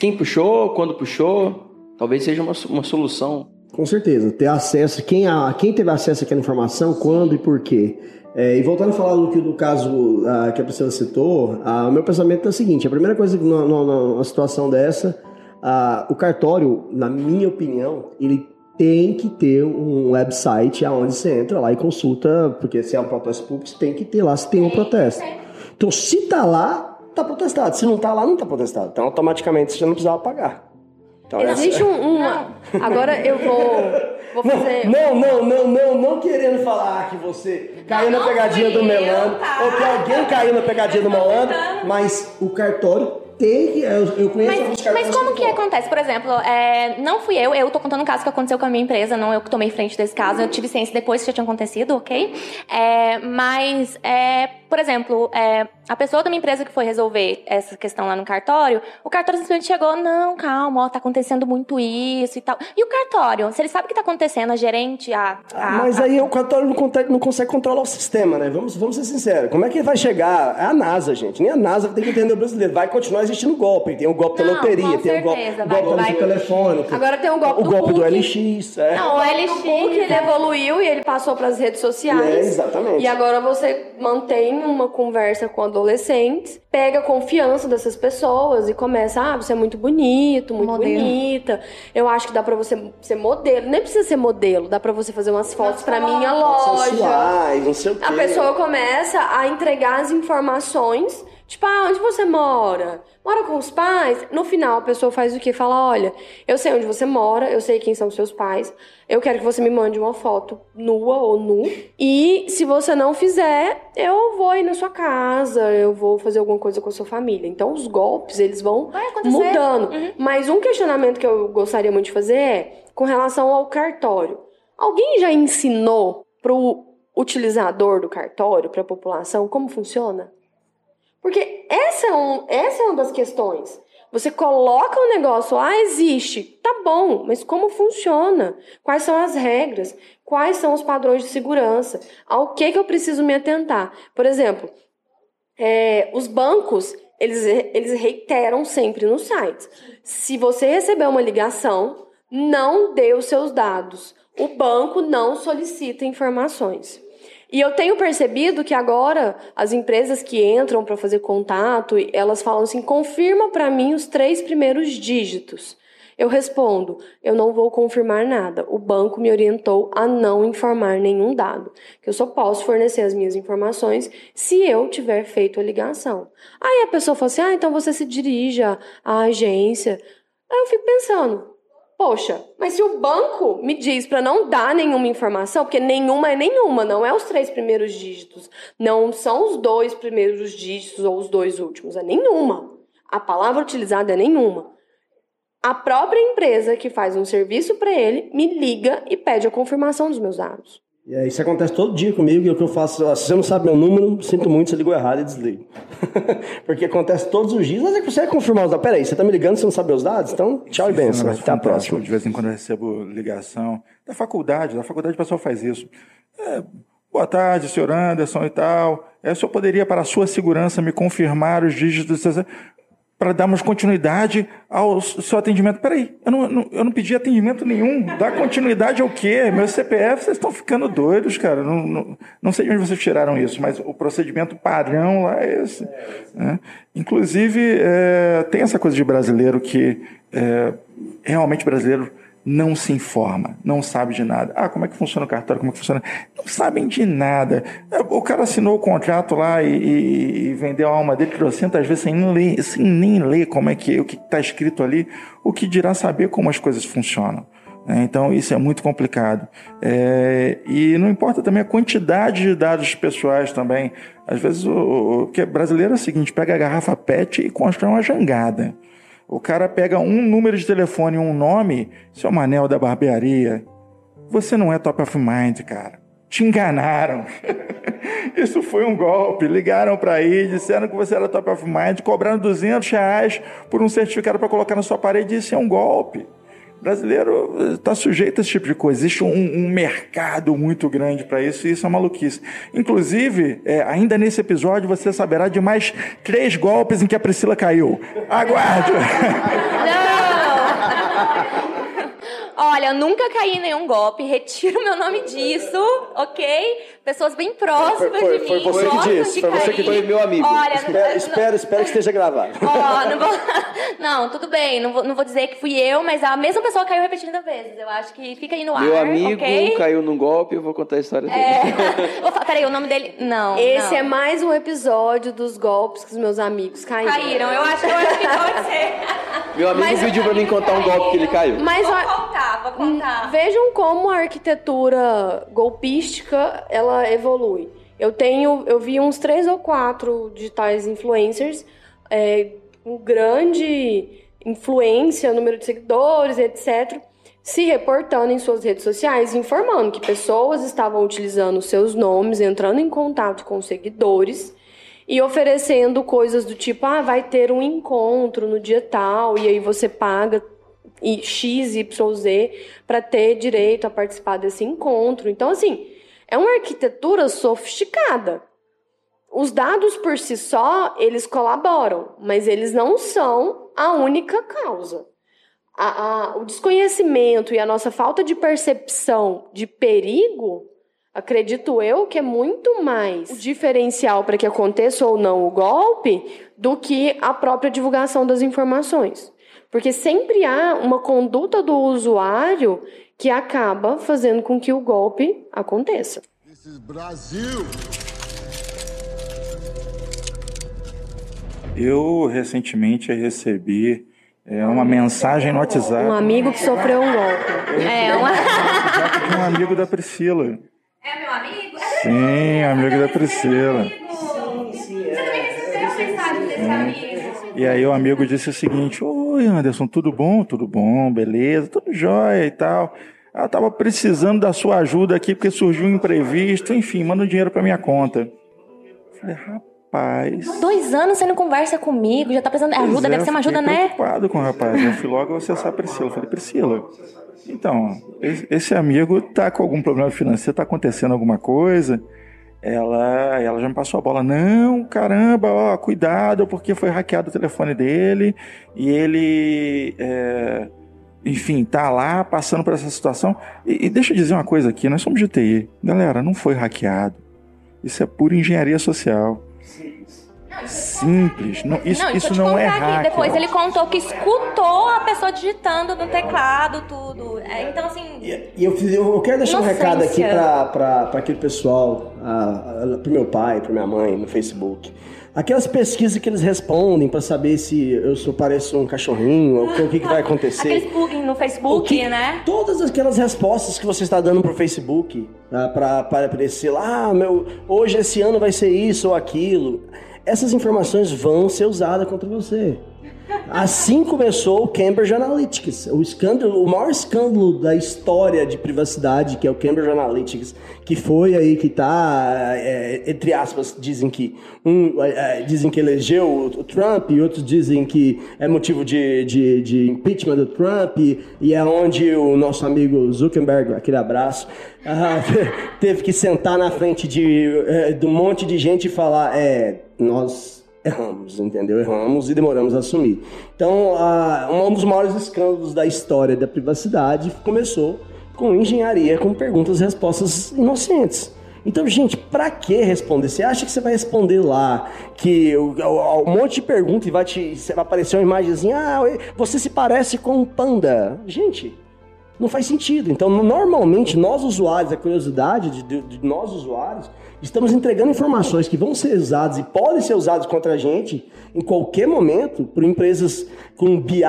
quem puxou, quando puxou, talvez seja uma, uma solução. Com certeza, ter acesso, quem, a, quem teve acesso àquela informação, quando e por quê. É, e voltando a falar do, que, do caso ah, que a Priscila citou, ah, o meu pensamento é o seguinte: a primeira coisa que numa, numa- situação dessa, ah, o cartório, na minha opinião, ele tem que ter um website aonde você entra lá e consulta, porque se é um protesto público, você tem que ter lá se tem um protesto. Então, se tá lá, tá protestado. Se não tá lá, não tá protestado. Então, automaticamente, você já não precisava pagar. Então, Existe essa- um, uma. Agora eu vou, vou fazer. Não, não, não, não, não querendo falar que você caiu na pegadinha do Melano, tá? ou que alguém caiu na pegadinha do Melano, mas o cartório tem que. Eu, eu conheço alguns Mas, cartórios mas como que falam. acontece? Por exemplo, é, não fui eu, eu tô contando um caso que aconteceu com a minha empresa, não eu que tomei frente desse caso, eu tive ciência depois que já tinha acontecido, ok? É, mas, é, por exemplo, é, a pessoa da minha empresa que foi resolver essa questão lá no cartório, o cartório simplesmente chegou, não, calma, ó, tá acontecendo muito isso e tal. E o cartório, se ele sabe o que tá acontecendo, a gerente, a... Ah, a- mas a- aí o cartório não consegue, não consegue controlar o sistema, né? Vamos, vamos ser sinceros. Como é que ele vai chegar? É a NASA, gente. Nem a NASA tem que entender o brasileiro. Vai continuar existindo golpe. Tem o golpe da Não, loteria, com tem o golpe, certeza, golpe vai- do vai- telefone. Agora tem o golpe o do golpe do. LX. É. Não, o LX, ele né? evoluiu e ele passou para as redes sociais. É, exatamente. E agora você mantém uma conversa com adolescentes, pega a confiança dessas pessoas e começa, ah, você é muito bonito, muito Modelo. bonita. Eu acho que dá pra você ser modelo. Nem precisa ser modelo, dá pra você fazer umas fotos pra minha loja. Sensuais, não sei o quê. A pessoa começa a entregar as informações, tipo, ah, onde você mora? Mora com os pais? No final, a pessoa faz o quê? Fala, olha, eu sei onde você mora, eu sei quem são seus pais, eu quero que você me mande uma foto nua ou nu, e se você não fizer, eu vou ir na sua casa, eu vou fazer alguma coisa com a sua família. Então, os golpes, eles vão mudando. Mas um questionamento que eu gostaria muito de fazer é com relação ao cartório. Alguém já ensinou pro utilizador do cartório, para a população, como funciona? Porque essa é, um, essa é uma das questões. Você coloca o negócio, ah, existe, tá bom, mas como funciona? Quais são as regras? Quais são os padrões de segurança? Ao que, que eu preciso me atentar? Por exemplo, é, os bancos, eles, eles reiteram sempre nos sites. Se você receber uma ligação, não dê os seus dados. O banco não solicita informações. E eu tenho percebido que agora as empresas que entram para fazer contato, elas falam assim: confirma para mim os três primeiros dígitos. Eu respondo: eu não vou confirmar nada. O banco me orientou a não informar nenhum dado. Que eu só posso fornecer as minhas informações se eu tiver feito a ligação. Aí a pessoa fala assim: ah, então você se dirige à agência. Aí eu fico pensando: Poxa, mas se o banco me diz para não dar nenhuma informação, porque nenhuma é nenhuma, não é os três primeiros dígitos, não são os dois primeiros dígitos ou os dois últimos, é nenhuma. A palavra utilizada é nenhuma. A própria empresa que faz um serviço para ele me liga e pede a confirmação dos meus dados. E aí, isso acontece todo dia comigo, e o que eu faço, ó, se você não sabe meu número, sinto muito, você ligou errado e desligo. Porque acontece todos os dias, mas é que você vai confirmar os dados. Peraí, você tá me ligando, você não sabe os dados? Então, tchau e é um benção. negócio Até a próxima. De vez em quando eu recebo ligação da faculdade, da faculdade o pessoal faz isso. É, boa tarde, senhor Anderson e tal. É, o senhor poderia, para a sua segurança, me confirmar os dígitos para darmos continuidade ao seu atendimento. Peraí, eu não, não- eu não pedi atendimento nenhum. Dar continuidade ao quê? Meu CPF, vocês estão ficando doidos, cara. Não, não, não sei de onde vocês tiraram isso, mas o procedimento padrão lá é esse. né? Inclusive, é, tem essa coisa de brasileiro que é, realmente brasileiro não se informa, não sabe de nada. Ah, como é que funciona o cartório? Como é que funciona? Não sabem de nada. É, O cara assinou o contrato lá e, e- e vendeu a alma dele trocentas vezes sem nem ler, sem nem ler como é que o que está escrito ali, o que dirá saber como as coisas funcionam. né? Então isso é muito complicado. É, e não importa também a quantidade de dados pessoais também. Às vezes o, o que é brasileiro é o seguinte: pega a garrafa PET e constrói uma jangada. O cara pega um número de telefone e um nome, seu Manel da barbearia. Você não é top of mind, cara. Te enganaram. Isso foi um golpe. Ligaram para aí, disseram que você era top of mind, cobraram 200 reais por um certificado para colocar na sua parede. Isso é um golpe. Brasileiro está sujeito a esse tipo de coisa. Existe um, um mercado muito grande para isso e isso é maluquice. Inclusive, é, ainda nesse episódio, você saberá de mais três golpes em que a Priscila caiu. Aguarde! Olha, eu nunca caí em nenhum golpe, retiro meu nome disso, ok? pessoas bem próximas Foi- foi- de mim. foi você que disse, de foi você cair. que foi meu amigo. Olha, Espero, não- espero, espero que esteja gravado. Ó, não, vou... não, tudo bem, não vou, não vou dizer que fui eu, mas a mesma pessoa caiu repetidas vezes. Eu acho que fica aí no ar. Meu amigo ok? caiu num golpe, eu vou contar a história dele. É. Vou falar, peraí, o nome dele. Não. Esse não. é mais um episódio dos golpes que os meus amigos caíram. Caíram, eu acho, eu acho que pode ser. Meu amigo Mas- pediu pra mim contar um golpe que ele caiu. Mas ó, contar, vou contar. Vejam como a arquitetura golpística ela evolui. Eu tenho, eu vi uns três ou quatro digitais influencers é, com grande influência, número de seguidores, etc., se reportando em suas redes sociais, informando que pessoas estavam utilizando seus nomes, entrando em contato com seguidores e oferecendo coisas do tipo, ah, vai ter um encontro no dia tal, e aí você paga e X, Y, Z para ter direito a participar desse encontro. Então, assim, é uma arquitetura sofisticada. Os dados por si só, eles colaboram, mas eles não são a única causa. A- a- o desconhecimento e a nossa falta de percepção de perigo, acredito eu que é muito mais o diferencial para que aconteça ou não o golpe do que a própria divulgação das informações. Porque sempre há uma conduta do usuário que acaba fazendo com que o golpe aconteça. This is Brazil. Eu recentemente recebi é, uma mensagem no WhatsApp Um amigo que sofreu um golpe. É, uma... um amigo da Priscila. É meu amigo? Sim, amigo da Priscila. Você também recebeu a mensagem desse amigo? E aí o amigo disse o seguinte: Oi, Anderson, tudo bom? Tudo bom, beleza, tudo jóia e tal. Ela tava precisando da sua ajuda aqui porque surgiu um imprevisto, enfim, manda o dinheiro pra minha conta. Falei, rapaz. Dois anos você não conversa comigo, já tá precisando. Pois Ajuda, é, deve ser uma ajuda, né? preocupado com o rapaz. Eu fui logo acessar a Priscila. Eu falei, Priscila, então, esse, esse amigo tá com algum problema financeiro, tá acontecendo alguma coisa? Ela, ela já me passou a bola. Não, caramba, ó, cuidado, porque foi hackeado o telefone dele e ele, é, enfim, tá lá passando por essa situação. E, e deixa eu dizer uma coisa aqui: nós somos de TI. Galera, não foi hackeado. Isso é pura engenharia social. Simples. Não, isso não, isso deixa eu te não é contar aqui. hack. Depois ele contou que escutou a pessoa digitando no teclado, tudo. É, então, assim. E e eu, fiz- eu quero deixar um recado aqui para aquele pessoal, pro meu pai, pra minha mãe, no Facebook. Aquelas pesquisas que eles respondem para saber se eu sou pareço um cachorrinho, ou o que, que vai acontecer. Aqueles plugins no Facebook, que- né? Todas aquelas respostas que você está dando pro Facebook ah, pra para aparecer lá, ah, meu, hoje esse ano vai ser isso ou aquilo. Essas informações vão ser usadas contra você. Assim começou o Cambridge Analytics, o escândalo, o maior escândalo da história de privacidade, que é o Cambridge Analytics, que foi aí que tá, é, entre aspas, dizem que um, é, é, dizem que elegeu o, Trump e outros dizem que é motivo de, de, de impeachment do Trump e, e é onde o nosso amigo Zuckerberg, aquele abraço, ah, teve que sentar na frente de, é, de um monte de gente e falar, é, nós erramos, entendeu? Erramos e demoramos a assumir. Então, a- um dos maiores escândalos da história da privacidade começou com engenharia, com perguntas e respostas inocentes. Então, gente, pra que responder? Você acha que você vai responder lá que um monte de pergunta e vai, te, vai aparecer uma imagenzinha, ah, você se parece com um panda. Gente, não faz sentido. Então, normalmente, nós usuários, a curiosidade de, de- de nós usuários, estamos entregando informações que vão ser usadas e podem ser usadas contra a gente em qualquer momento por empresas com BI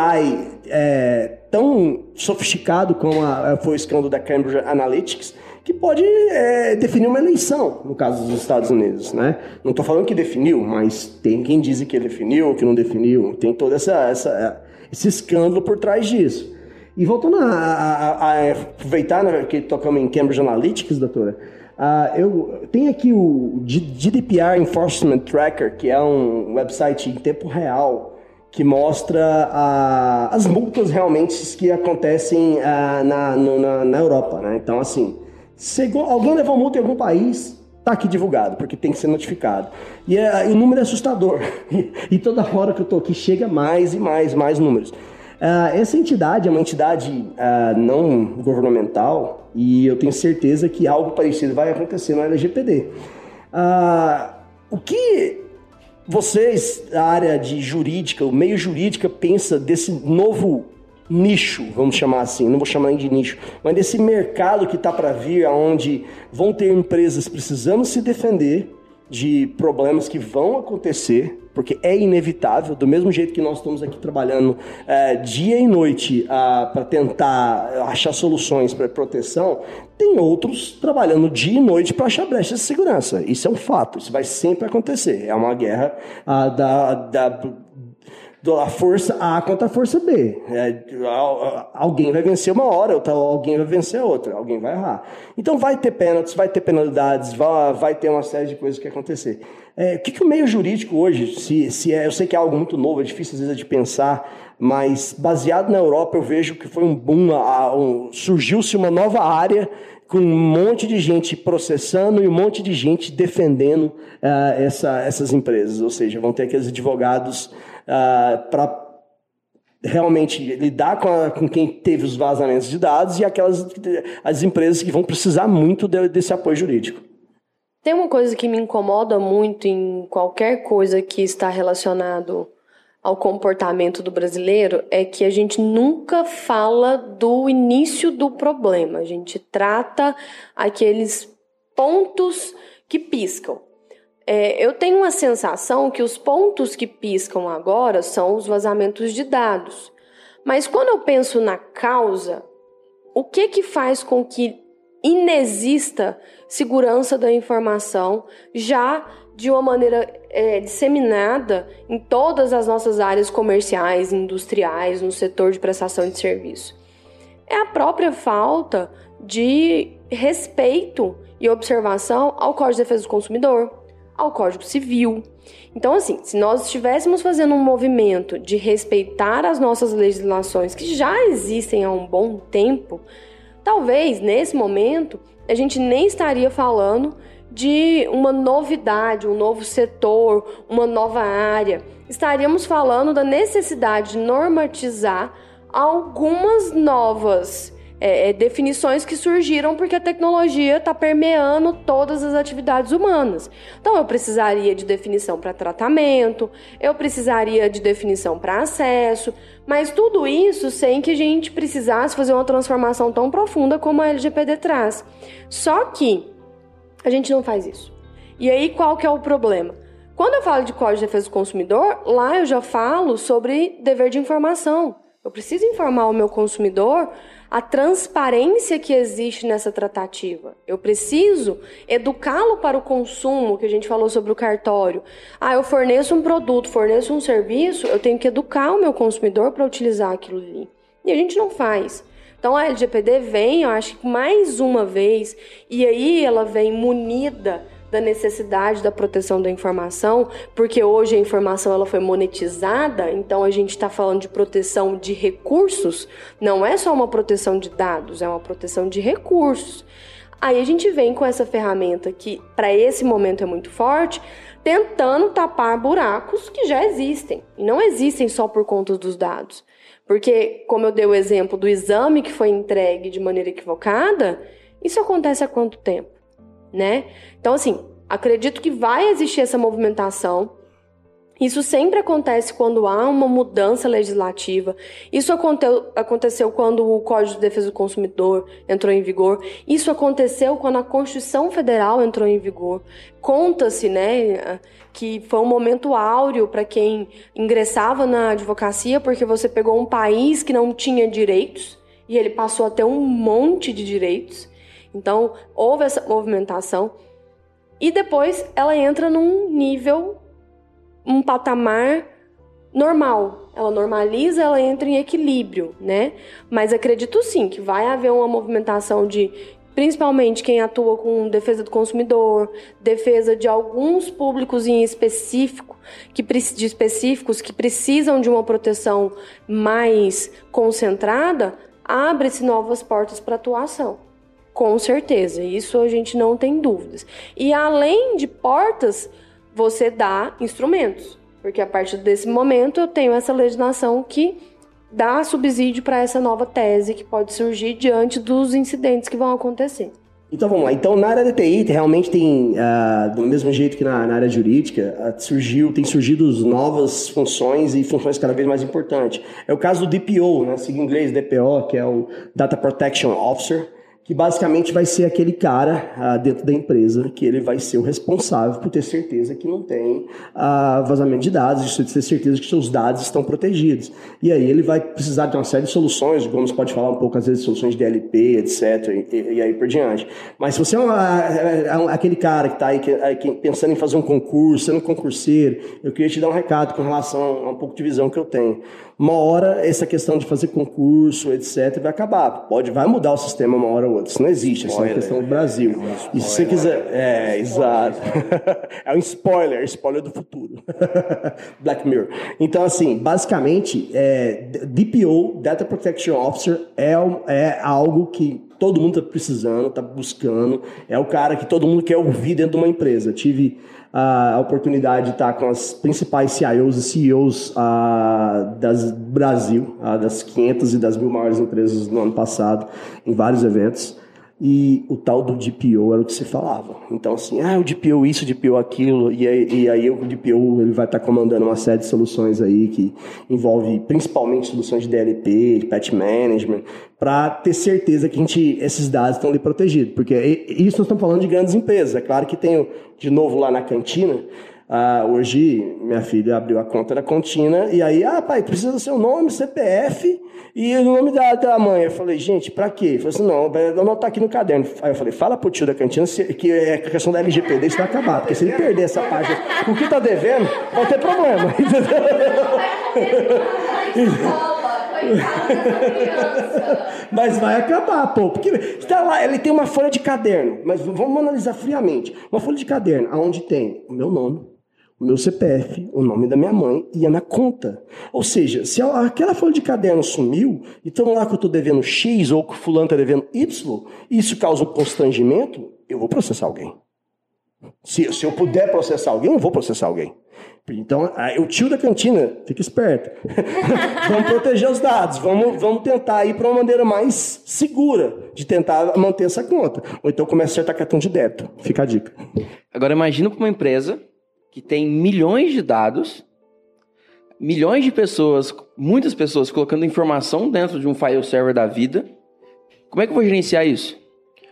é, tão sofisticado como a- foi o escândalo da Cambridge Analytics, que pode é, definir uma eleição, no caso dos Estados Unidos, né? Não estou falando que definiu, mas tem quem diz que definiu, que não definiu, tem todo essa, essa, esse escândalo por trás disso. E voltando a, a- a- aproveitar né, que tocamos em Cambridge Analytics, doutora, ah, eu tenho aqui o GDPR Enforcement Tracker, que é um website em tempo real que mostra ah, as multas realmente que acontecem ah, na, no- na, na Europa, né? Então, assim, se alguém levou multa em algum país, tá aqui divulgado, porque tem que ser notificado. E o número é assustador. E, e toda hora que eu tô aqui chega mais e mais, mais números. Uh, essa entidade é uma entidade uh, não governamental e eu tenho certeza que algo parecido vai acontecer na LGPD. Uh, o que vocês, da área de jurídica, o meio jurídica, pensa desse novo nicho, vamos chamar assim, não vou chamar nem de nicho, mas desse mercado que está para vir, onde vão ter empresas precisando se defender de problemas que vão acontecer, porque é inevitável, do mesmo jeito que nós estamos aqui trabalhando é, dia e noite para tentar achar soluções para proteção, tem outros trabalhando dia e noite para achar brechas de segurança. Isso é um fato, isso vai sempre acontecer. É uma guerra da, da a força A contra a força B. É, alguém vai vencer uma hora, alguém vai vencer a outra, alguém vai errar. Então vai ter pênaltis, vai ter penalidades, vai, vai ter uma série de coisas que acontecer. É, o que, que, o meio jurídico hoje, se, se é, eu sei que é algo muito novo, é difícil às vezes de pensar, mas baseado na Europa eu vejo que foi um boom, um, surgiu-se uma nova área com um monte de gente processando e um monte de gente defendendo uh, essa, essas empresas. Ou seja, vão ter aqueles advogados uh, ah, para realmente lidar com, a, com, quem teve os vazamentos de dados e aquelas as empresas que vão precisar muito de, desse apoio jurídico. Tem uma coisa que me incomoda muito em qualquer coisa que está relacionado ao comportamento do brasileiro é que a gente nunca fala do início do problema. A gente trata aqueles pontos que piscam. É, eu tenho uma sensação que os pontos que piscam agora são os vazamentos de dados. Mas quando eu penso na causa, o que que faz com que inexista segurança da informação já de uma maneira é, disseminada em todas as nossas áreas comerciais, industriais, no setor de prestação de serviço? É a própria falta de respeito e observação ao Código de Defesa do Consumidor, ao Código Civil. Então, assim, se nós estivéssemos fazendo um movimento de respeitar as nossas legislações que já existem há um bom tempo, talvez nesse momento a gente nem estaria falando de uma novidade, um novo setor, uma nova área. Estaríamos falando da necessidade de normatizar algumas novas é, é, definições que surgiram porque a tecnologia está permeando todas as atividades humanas. Então, eu precisaria de definição para tratamento, eu precisaria de definição para acesso, mas tudo isso sem que a gente precisasse fazer uma transformação tão profunda como a LGPD traz. Só que a gente não faz isso. E aí, qual que é o problema? Quando eu falo de Código de Defesa do Consumidor, lá eu já falo sobre dever de informação. Eu preciso informar o meu consumidor a transparência que existe nessa tratativa. Eu preciso educá-lo para o consumo, que a gente falou sobre o cartório. Ah, eu forneço um produto, forneço um serviço, eu tenho que educar o meu consumidor para utilizar aquilo ali. E a gente não faz. Então a LGPD vem, eu acho que mais uma vez, e aí ela vem munida da necessidade da proteção da informação, porque hoje a informação ela foi monetizada, então a gente está falando de proteção de recursos, não é só uma proteção de dados, é uma proteção de recursos. Aí a gente vem com essa ferramenta que para esse momento é muito forte, tentando tapar buracos que já existem e não existem só por conta dos dados. Porque, como eu dei o exemplo do exame que foi entregue de maneira equivocada, isso acontece há quanto tempo? Né? Então, assim, acredito que vai existir essa movimentação. Isso sempre acontece quando há uma mudança legislativa. Isso aconteceu quando o Código de Defesa do Consumidor entrou em vigor. Isso aconteceu quando a Constituição Federal entrou em vigor. Conta-se, né, que foi um momento áureo para quem ingressava na advocacia porque você pegou um país que não tinha direitos e ele passou a ter um monte de direitos. Então, houve essa movimentação e depois ela entra num nível, um patamar normal. Ela normaliza, ela entra em equilíbrio, né? Mas acredito sim que vai haver uma movimentação de principalmente quem atua com defesa do consumidor, defesa de alguns públicos em específico, que de específicos que precisam de uma proteção mais concentrada, abre-se novas portas para atuação. Com certeza, isso a gente não tem dúvidas. E além de portas, você dá instrumentos, porque a partir desse momento eu tenho essa legislação que dar subsídio para essa nova tese que pode surgir diante dos incidentes que vão acontecer. Então vamos lá. Então na área da TI realmente tem, uh, do mesmo jeito que na, na área jurídica, uh, surgiu, tem surgido novas funções e funções cada vez mais importantes. É o caso do DPO, né? Siga em inglês DPO, que é o Data Protection Officer que basicamente vai ser aquele cara ah, dentro da empresa que ele vai ser o responsável por ter certeza que não tem ah, vazamento de dados, de ter certeza que seus dados estão protegidos. E aí ele vai precisar de uma série de soluções, o Gomes pode falar um pouco às vezes soluções de DLP, etc, e, e aí por diante. Mas se você é, uma, é, é aquele cara que está aí que, pensando em fazer um concurso, sendo concurseiro, eu queria te dar um recado com relação a um pouco de visão que eu tenho uma hora essa questão de fazer concurso, etc, vai acabar. Pode, vai mudar o sistema uma hora ou outra. Isso não existe, isso é uma questão do Brasil. É e se você quiser, é, exato. é um spoiler, spoiler do futuro. Black Mirror. Então, assim, basicamente, é, DPO, Data Protection Officer, é, é algo que todo mundo está precisando, está buscando. É o cara que todo mundo quer ouvir dentro de uma empresa. Eu tive a oportunidade de estar com as principais CIOs e CEOs uh, das Brasil, uh, das 500 e das mil maiores empresas no ano passado, em vários eventos e o tal do DPO era o que se falava. Então, assim, ah, o DPO isso, o DPO aquilo, e aí, e aí o DPO ele vai estar comandando uma série de soluções aí que envolve principalmente soluções de DLP, patch management, para ter certeza que a gente, esses dados estão ali protegidos. Porque isso nós estamos falando de grandes empresas. É claro que tem, de novo, lá na cantina, ah, hoje, minha filha abriu a conta da Contina e aí, ah, pai, precisa do seu nome, CPF e o nome da, da mãe. Eu falei, gente, pra quê? Eu falei assim, não, vai anotar aqui no caderno. Aí eu falei, fala pro tio da cantina que é a questão da LGPD, isso vai acabar, porque se ele perder essa página, o que tá devendo, vai ter problema. mas vai acabar, pô. Porque está lá, ele tem uma folha de caderno, mas vamos analisar friamente. Uma folha de caderno, aonde tem o meu nome, o meu CPF, o nome da minha mãe e a minha conta. Ou seja, se aquela folha de caderno sumiu, então lá que eu estou devendo X ou que o fulano está devendo Y, e isso causa um constrangimento, eu vou processar alguém. Se, se eu puder processar alguém, eu vou processar alguém. Então, o tio da cantina, fica esperto. vamos proteger os dados, vamos, vamos tentar ir para uma maneira mais segura de tentar manter essa conta. Ou então começa a acertar cartão de débito. Fica a dica. Agora imagina para uma empresa que tem milhões de dados, milhões de pessoas, muitas pessoas colocando informação dentro de um file server da vida. Como é que eu vou gerenciar isso?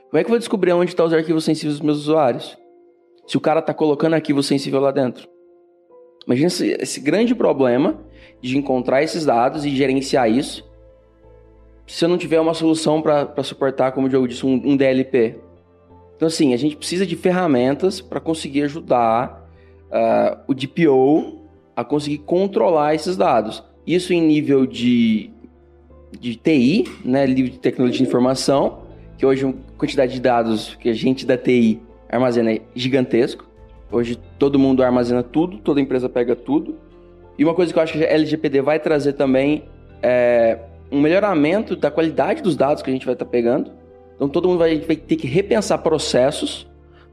Como é que eu vou descobrir onde estão os arquivos sensíveis dos meus usuários? Se o cara está colocando arquivo sensível lá dentro. Imagina esse, esse, grande problema de encontrar esses dados e gerenciar isso. Se eu não tiver uma solução para suportar, como o Diogo disse, um, um DLP. Então, assim, a gente precisa de ferramentas para conseguir ajudar uh, o DPO a conseguir controlar esses dados. Isso em nível de, de TI, né, livro de tecnologia de informação, que hoje a quantidade de dados que a gente da TI armazena é gigantesco. Hoje todo mundo armazena tudo, toda empresa pega tudo. E uma coisa que eu acho que a LGPD vai trazer também é um melhoramento da qualidade dos dados que a gente vai estar tá pegando. Então todo mundo vai, vai ter que repensar processos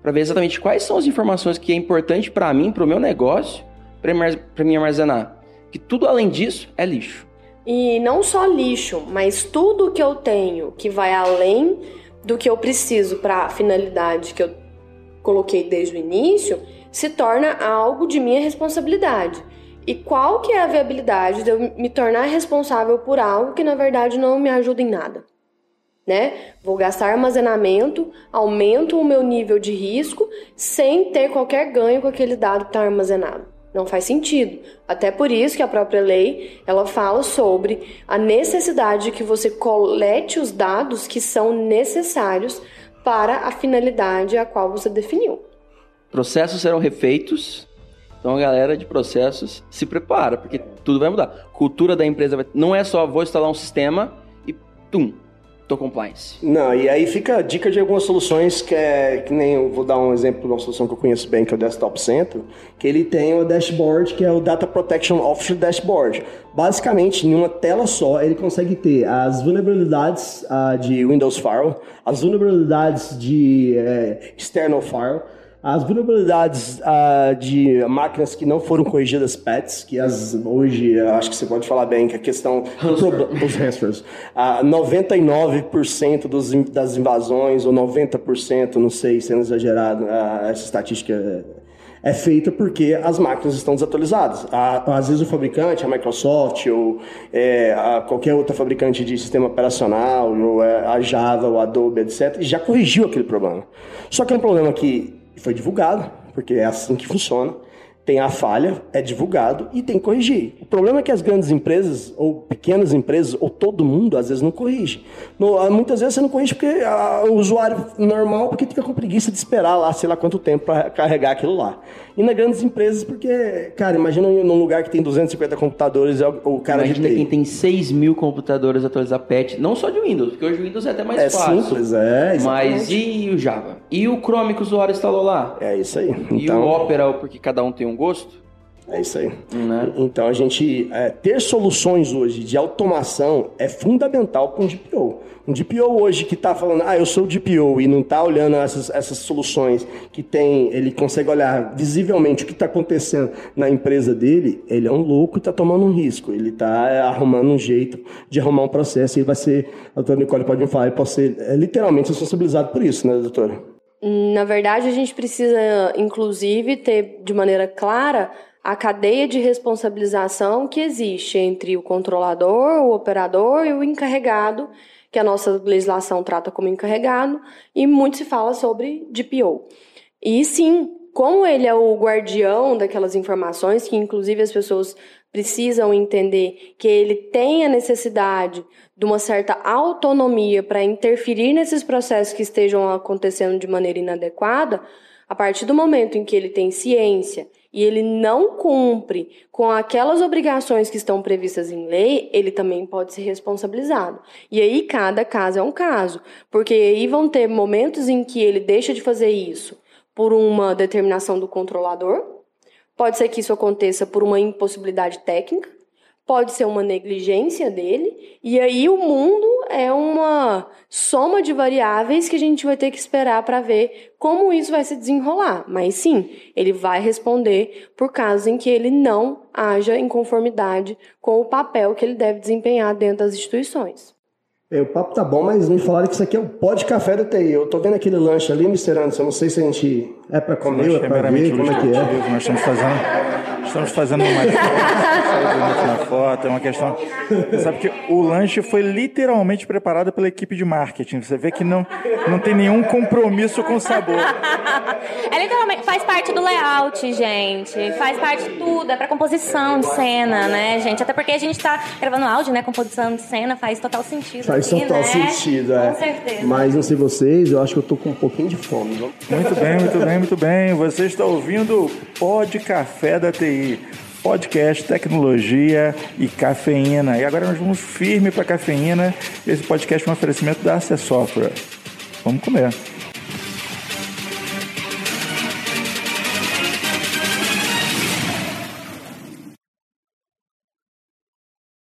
para ver exatamente quais são as informações que é importante para mim, para o meu negócio, para mim armazenar. Que tudo além disso é lixo. E não só lixo, mas tudo que eu tenho que vai além do que eu preciso para a finalidade que eu coloquei desde o início, se torna algo de minha responsabilidade. E qual que é a viabilidade de eu me tornar responsável por algo que na verdade não me ajuda em nada? Né? Vou gastar armazenamento, aumento o meu nível de risco sem ter qualquer ganho com aquele dado que está armazenado. Não faz sentido. Até por isso que a própria lei ela fala sobre a necessidade de que você colete os dados que são necessários para a finalidade a qual você definiu. Processos serão refeitos. Então a galera de processos se prepara, porque tudo vai mudar. Cultura da empresa vai... não é só vou instalar um sistema e tum, do compliance. Não, e aí fica a dica de algumas soluções que é que nem eu vou dar um exemplo de uma solução que eu conheço bem, que é o Desktop Center, que ele tem o dashboard que é o Data Protection Officer Dashboard. Basicamente, em uma tela só, ele consegue ter as vulnerabilidades uh, de Windows Firewall, as vulnerabilidades de uh, external firewall, As vulnerabilidades uh, de máquinas que não foram corrigidas PETs, que as, hoje, acho que você pode falar bem, que a questão dos transfers, uh, 99% dos, das invasões, ou 90%, não sei, sendo exagerado, uh, essa estatística é feita porque as máquinas estão desatualizadas. Às vezes o fabricante, a Microsoft ou é, a qualquer outra fabricante de sistema operacional, ou é, a Java, o Adobe, etc., já corrigiu aquele problema. Só que é um problema que foi divulgado, porque é assim que funciona tem a falha, é divulgado e tem que corrigir. O problema é que as grandes empresas, ou pequenas empresas, ou todo mundo, às vezes não corrige. No, ah, muitas vezes você não corrige porque a, o usuário normal, porque fica com preguiça de esperar lá, sei lá quanto tempo para carregar aquilo lá. E nas grandes empresas, porque, cara, imagina num lugar que tem 250 computadores, é o, cara imagina quem tem 6 mil computadores atualizar patch, não só de Windows, porque hoje o Windows é até mais é fácil. Simples, é Mas e o Java? E o Chrome que o usuário instalou lá? É isso aí. Então... E o então- Opera, porque cada um tem um gosto? É isso aí. Né? Então a gente é, ter soluções hoje de automação é fundamental para um DPO. Um DPO hoje que está falando, ah, eu sou DPO e não está olhando essas, essas soluções que tem, ele consegue olhar visivelmente o que está acontecendo na empresa dele, ele é um louco e está tomando um risco. Ele está é, arrumando um jeito de arrumar um processo e vai ser, a doutora Nicole pode me falar, ele pode ser é, literalmente responsabilizado por isso, né, doutora? Na verdade, a gente precisa, inclusive, ter de maneira clara a cadeia de responsabilização que existe entre o controlador, o operador e o encarregado, que a nossa legislação trata como encarregado, e muito se fala sobre DPO. E sim, como ele é o guardião daquelas informações, que inclusive as pessoas precisam entender que ele tem a necessidade de uma certa autonomia para interferir nesses processos que estejam acontecendo de maneira inadequada, a partir do momento em que ele tem ciência e ele não cumpre com aquelas obrigações que estão previstas em lei, ele também pode ser responsabilizado. E aí cada caso é um caso, porque aí vão ter momentos em que ele deixa de fazer isso por uma determinação do controlador. Pode ser que isso aconteça por uma impossibilidade técnica, pode ser uma negligência dele, e aí o mundo é uma soma de variáveis que a gente vai ter que esperar para ver como isso vai se desenrolar. Mas sim, ele vai responder por casos em que ele não haja em conformidade com o papel que ele deve desempenhar dentro das instituições. É, o papo tá bom, mas me falaram que isso aqui é o pó de café do TI. Eu tô vendo aquele lanche ali, Mr. Anderson. Eu não sei se a gente é para comer ou é para ver, como é que é. Nós estamos fazendo, estamos fazendo uma foto, na foto, é uma questão... Você sabe que o lanche foi literalmente preparado pela equipe de marketing. Você vê que não, não tem nenhum compromisso com o sabor. É literalmente, faz parte do layout, gente. Faz parte de tudo, é para composição de cena, né, gente? Até porque a gente tá gravando áudio, né? Composição de cena faz total sentido Faz total né? sentido, é. Com certeza. Mas não sei vocês, eu acho que eu tô com um pouquinho de fome. Viu? Muito bem, muito bem, muito bem. Você está ouvindo Pod Café da TI. Podcast, tecnologia e cafeína. E agora nós vamos firme para cafeína. Esse podcast é um oferecimento da Acessófora. Vamos comer.